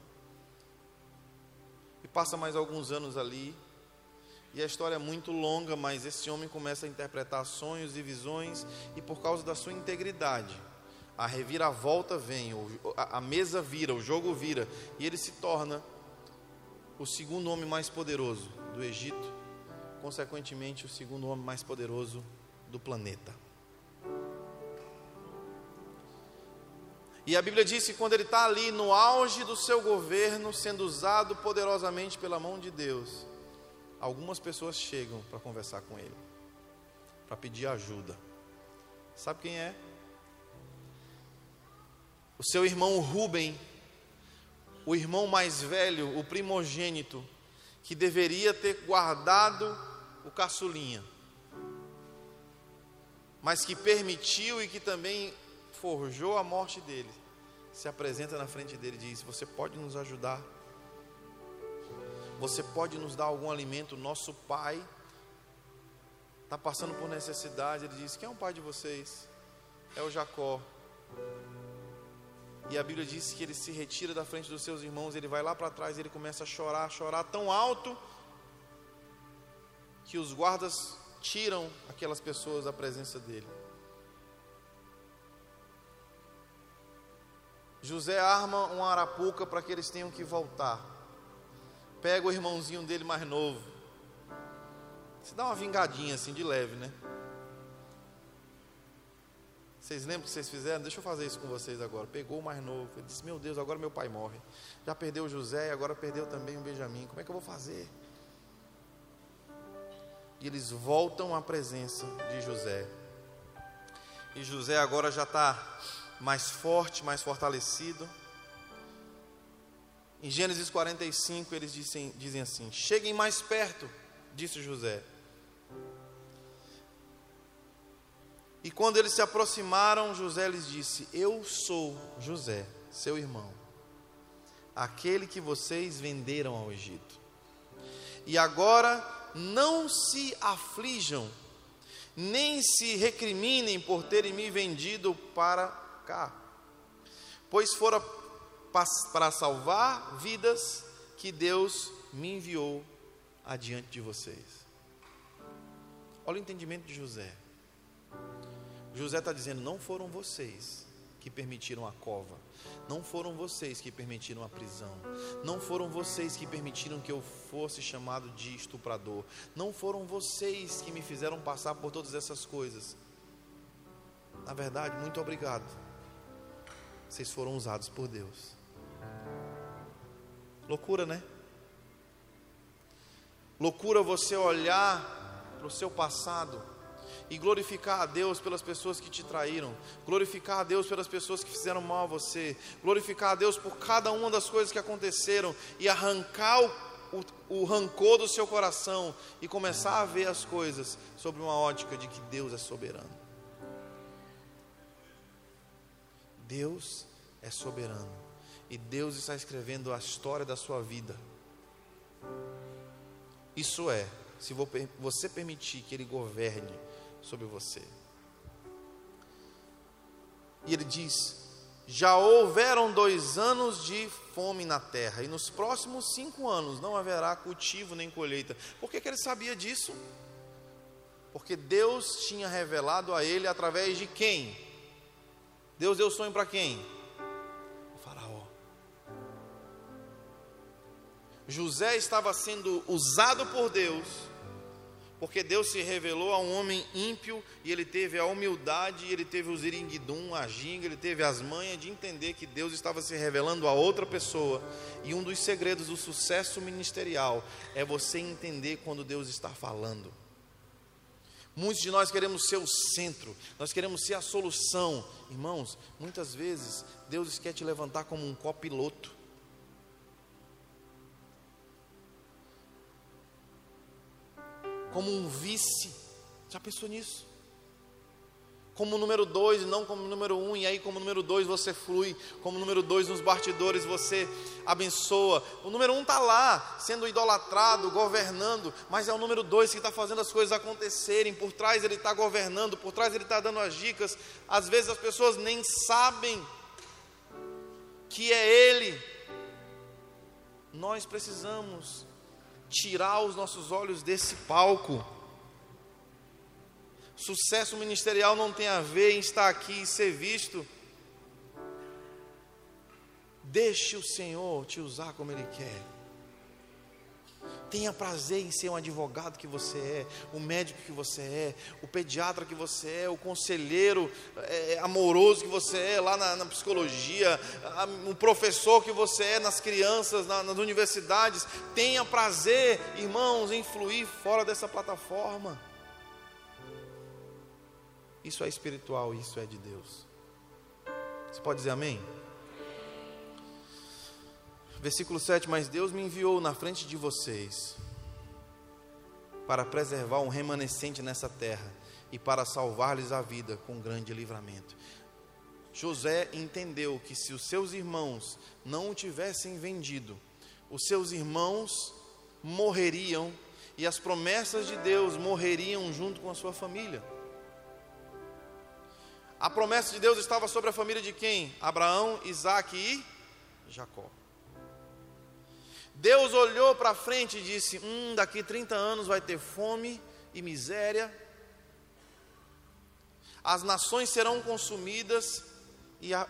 Speaker 1: E passa mais alguns anos ali. E a história é muito longa, mas esse homem começa a interpretar sonhos e visões, e por causa da sua integridade, a reviravolta vem, a mesa vira, o jogo vira, e ele se torna o segundo homem mais poderoso do Egito, consequentemente, o segundo homem mais poderoso do planeta. E a Bíblia diz que quando ele está ali no auge do seu governo, sendo usado poderosamente pela mão de Deus, algumas pessoas chegam para conversar com ele, para pedir ajuda. Sabe quem é? O seu irmão Rubem, o irmão mais velho, o primogênito, que deveria ter guardado o caçulinha, mas que permitiu e que também forjou a morte dele, se apresenta na frente dele e diz: Você pode nos ajudar? Você pode nos dar algum alimento? Nosso pai está passando por necessidade. Ele diz: Quem é o pai de vocês? É o Jacó. E a Bíblia diz que ele se retira da frente dos seus irmãos, ele vai lá para trás, ele começa a chorar, chorar tão alto que os guardas tiram aquelas pessoas da presença dele. José arma uma arapuca para que eles tenham que voltar. Pega o irmãozinho dele mais novo. Se dá uma vingadinha assim de leve, né? Vocês lembram que vocês fizeram? Deixa eu fazer isso com vocês agora. Pegou o mais novo. Ele disse: Meu Deus, agora meu pai morre. Já perdeu o José e agora perdeu também o Benjamim. Como é que eu vou fazer? E eles voltam à presença de José. E José agora já está mais forte, mais fortalecido. Em Gênesis 45, eles dizem, dizem assim: Cheguem mais perto, disse José. E quando eles se aproximaram, José lhes disse: Eu sou José, seu irmão, aquele que vocês venderam ao Egito. E agora não se aflijam, nem se recriminem por terem me vendido para cá, pois fora para salvar vidas que Deus me enviou adiante de vocês. Olha o entendimento de José. José está dizendo: não foram vocês que permitiram a cova, não foram vocês que permitiram a prisão, não foram vocês que permitiram que eu fosse chamado de estuprador, não foram vocês que me fizeram passar por todas essas coisas. Na verdade, muito obrigado vocês foram usados por Deus. Loucura, né? Loucura você olhar para o seu passado e glorificar a Deus pelas pessoas que te traíram, glorificar a Deus pelas pessoas que fizeram mal a você, glorificar a Deus por cada uma das coisas que aconteceram e arrancar o, o, o rancor do seu coração e começar a ver as coisas sobre uma ótica de que Deus é soberano. Deus é soberano e Deus está escrevendo a história da sua vida. Isso é, se você permitir que Ele governe sobre você. E ele diz: Já houveram dois anos de fome na terra, e nos próximos cinco anos não haverá cultivo nem colheita. Por que, que ele sabia disso? Porque Deus tinha revelado a ele através de quem? Deus deu sonho para quem? O Faraó. José estava sendo usado por Deus porque Deus se revelou a um homem ímpio e ele teve a humildade, ele teve o ziringuidum, a ginga, ele teve as manhas de entender que Deus estava se revelando a outra pessoa. E um dos segredos do sucesso ministerial é você entender quando Deus está falando. Muitos de nós queremos ser o centro, nós queremos ser a solução. Irmãos, muitas vezes Deus quer te levantar como um copiloto. como um vice. Já pensou nisso? Como número dois e não como número um, e aí, como número dois, você flui, como número dois nos bastidores, você abençoa. O número um está lá, sendo idolatrado, governando, mas é o número dois que está fazendo as coisas acontecerem. Por trás ele está governando, por trás ele está dando as dicas. Às vezes as pessoas nem sabem que é ele. Nós precisamos tirar os nossos olhos desse palco. Sucesso ministerial não tem a ver em estar aqui e ser visto. Deixe o Senhor te usar como Ele quer. Tenha prazer em ser um advogado que você é, o médico que você é, o pediatra que você é, o conselheiro é, amoroso que você é lá na, na psicologia, a, o professor que você é nas crianças, na, nas universidades. Tenha prazer, irmãos, em fluir fora dessa plataforma. Isso é espiritual, isso é de Deus. Você pode dizer amém? Versículo 7: Mas Deus me enviou na frente de vocês para preservar um remanescente nessa terra e para salvar-lhes a vida com grande livramento. José entendeu que se os seus irmãos não o tivessem vendido, os seus irmãos morreriam e as promessas de Deus morreriam junto com a sua família. A promessa de Deus estava sobre a família de quem? Abraão, Isaac e Jacó. Deus olhou para frente e disse: Hum, daqui 30 anos vai ter fome e miséria, as nações serão consumidas e a,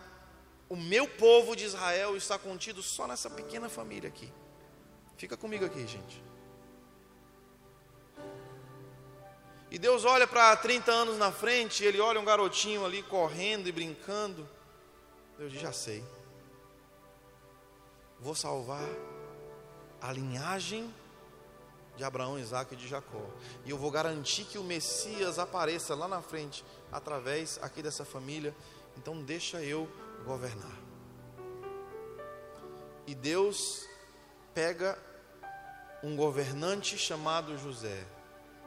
Speaker 1: o meu povo de Israel está contido só nessa pequena família aqui. Fica comigo aqui, gente. E Deus olha para 30 anos na frente, ele olha um garotinho ali correndo e brincando. Deus diz: Já sei. Vou salvar a linhagem de Abraão, Isaac e de Jacó. E eu vou garantir que o Messias apareça lá na frente, através aqui dessa família. Então deixa eu governar. E Deus pega um governante chamado José,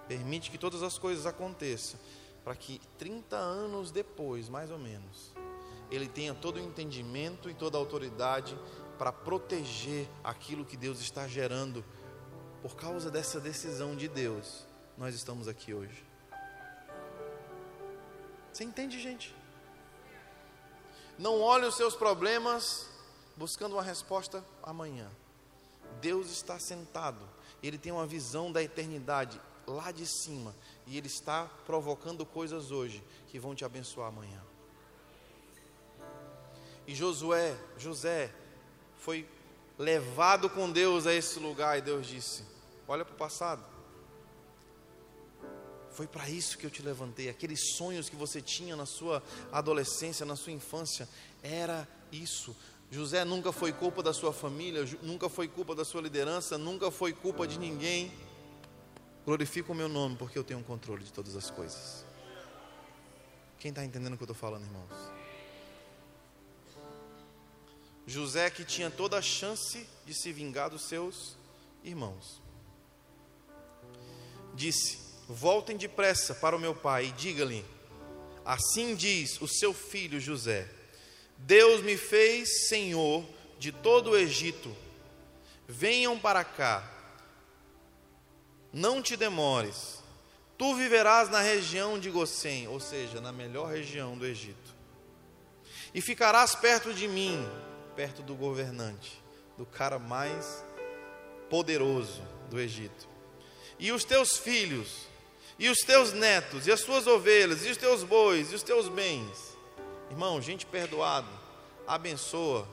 Speaker 1: permite que todas as coisas aconteçam, para que 30 anos depois, mais ou menos, ele tenha todo o entendimento e toda a autoridade para proteger aquilo que Deus está gerando. Por causa dessa decisão de Deus, nós estamos aqui hoje. Você entende, gente? Não olhe os seus problemas buscando uma resposta amanhã. Deus está sentado, Ele tem uma visão da eternidade lá de cima, e Ele está provocando coisas hoje que vão te abençoar amanhã. E Josué, José, foi levado com Deus a esse lugar e Deus disse: Olha para o passado. Foi para isso que eu te levantei. Aqueles sonhos que você tinha na sua adolescência, na sua infância, era isso. José nunca foi culpa da sua família, nunca foi culpa da sua liderança, nunca foi culpa de ninguém. Glorifica o meu nome, porque eu tenho controle de todas as coisas. Quem está entendendo o que eu estou falando, irmãos? José que tinha toda a chance de se vingar dos seus irmãos. Disse: Voltem depressa para o meu pai e diga-lhe: Assim diz o seu filho José: Deus me fez senhor de todo o Egito. Venham para cá. Não te demores. Tu viverás na região de Gosém, ou seja, na melhor região do Egito. E ficarás perto de mim, perto do governante, do cara mais poderoso do Egito. E os teus filhos, e os teus netos, e as tuas ovelhas, e os teus bois, e os teus bens. Irmão, gente perdoada, abençoa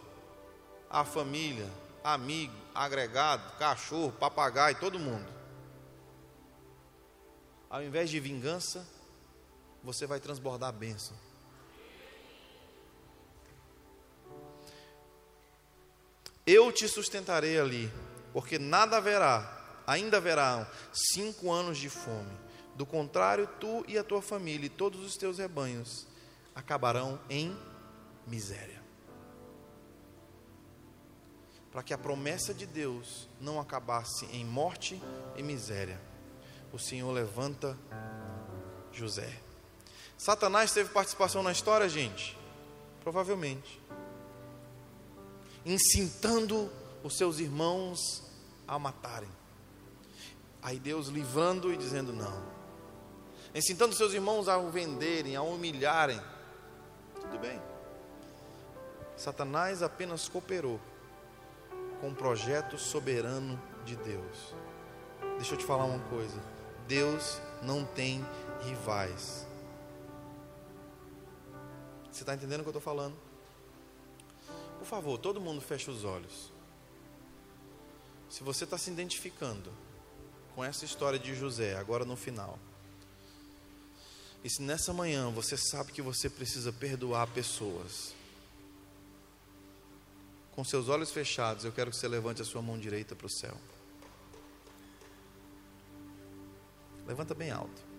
Speaker 1: a família, amigo, agregado, cachorro, papagaio, todo mundo. Ao invés de vingança, você vai transbordar a bênção. Eu te sustentarei ali, porque nada haverá, ainda haverá cinco anos de fome. Do contrário, tu e a tua família e todos os teus rebanhos acabarão em miséria. Para que a promessa de Deus não acabasse em morte e miséria, o Senhor levanta José. Satanás teve participação na história, gente? Provavelmente incitando os seus irmãos a matarem. Aí Deus livrando e dizendo não. Incitando seus irmãos a o venderem, a humilharem. Tudo bem. Satanás apenas cooperou com o projeto soberano de Deus. Deixa eu te falar uma coisa. Deus não tem rivais. Você está entendendo o que eu estou falando? Por favor, todo mundo feche os olhos. Se você está se identificando com essa história de José, agora no final, e se nessa manhã você sabe que você precisa perdoar pessoas, com seus olhos fechados, eu quero que você levante a sua mão direita para o céu. Levanta bem alto.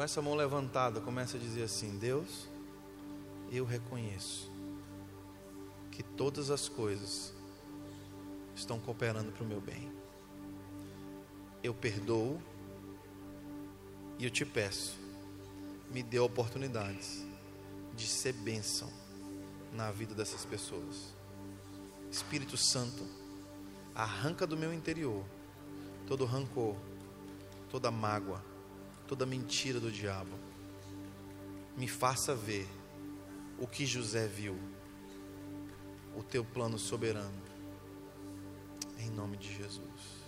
Speaker 1: com essa mão levantada, começa a dizer assim: Deus, eu reconheço que todas as coisas estão cooperando para o meu bem. Eu perdoo e eu te peço, me dê oportunidades de ser bênção na vida dessas pessoas. Espírito Santo, arranca do meu interior todo rancor, toda mágoa, toda mentira do diabo. Me faça ver o que José viu, o teu plano soberano. Em nome de Jesus.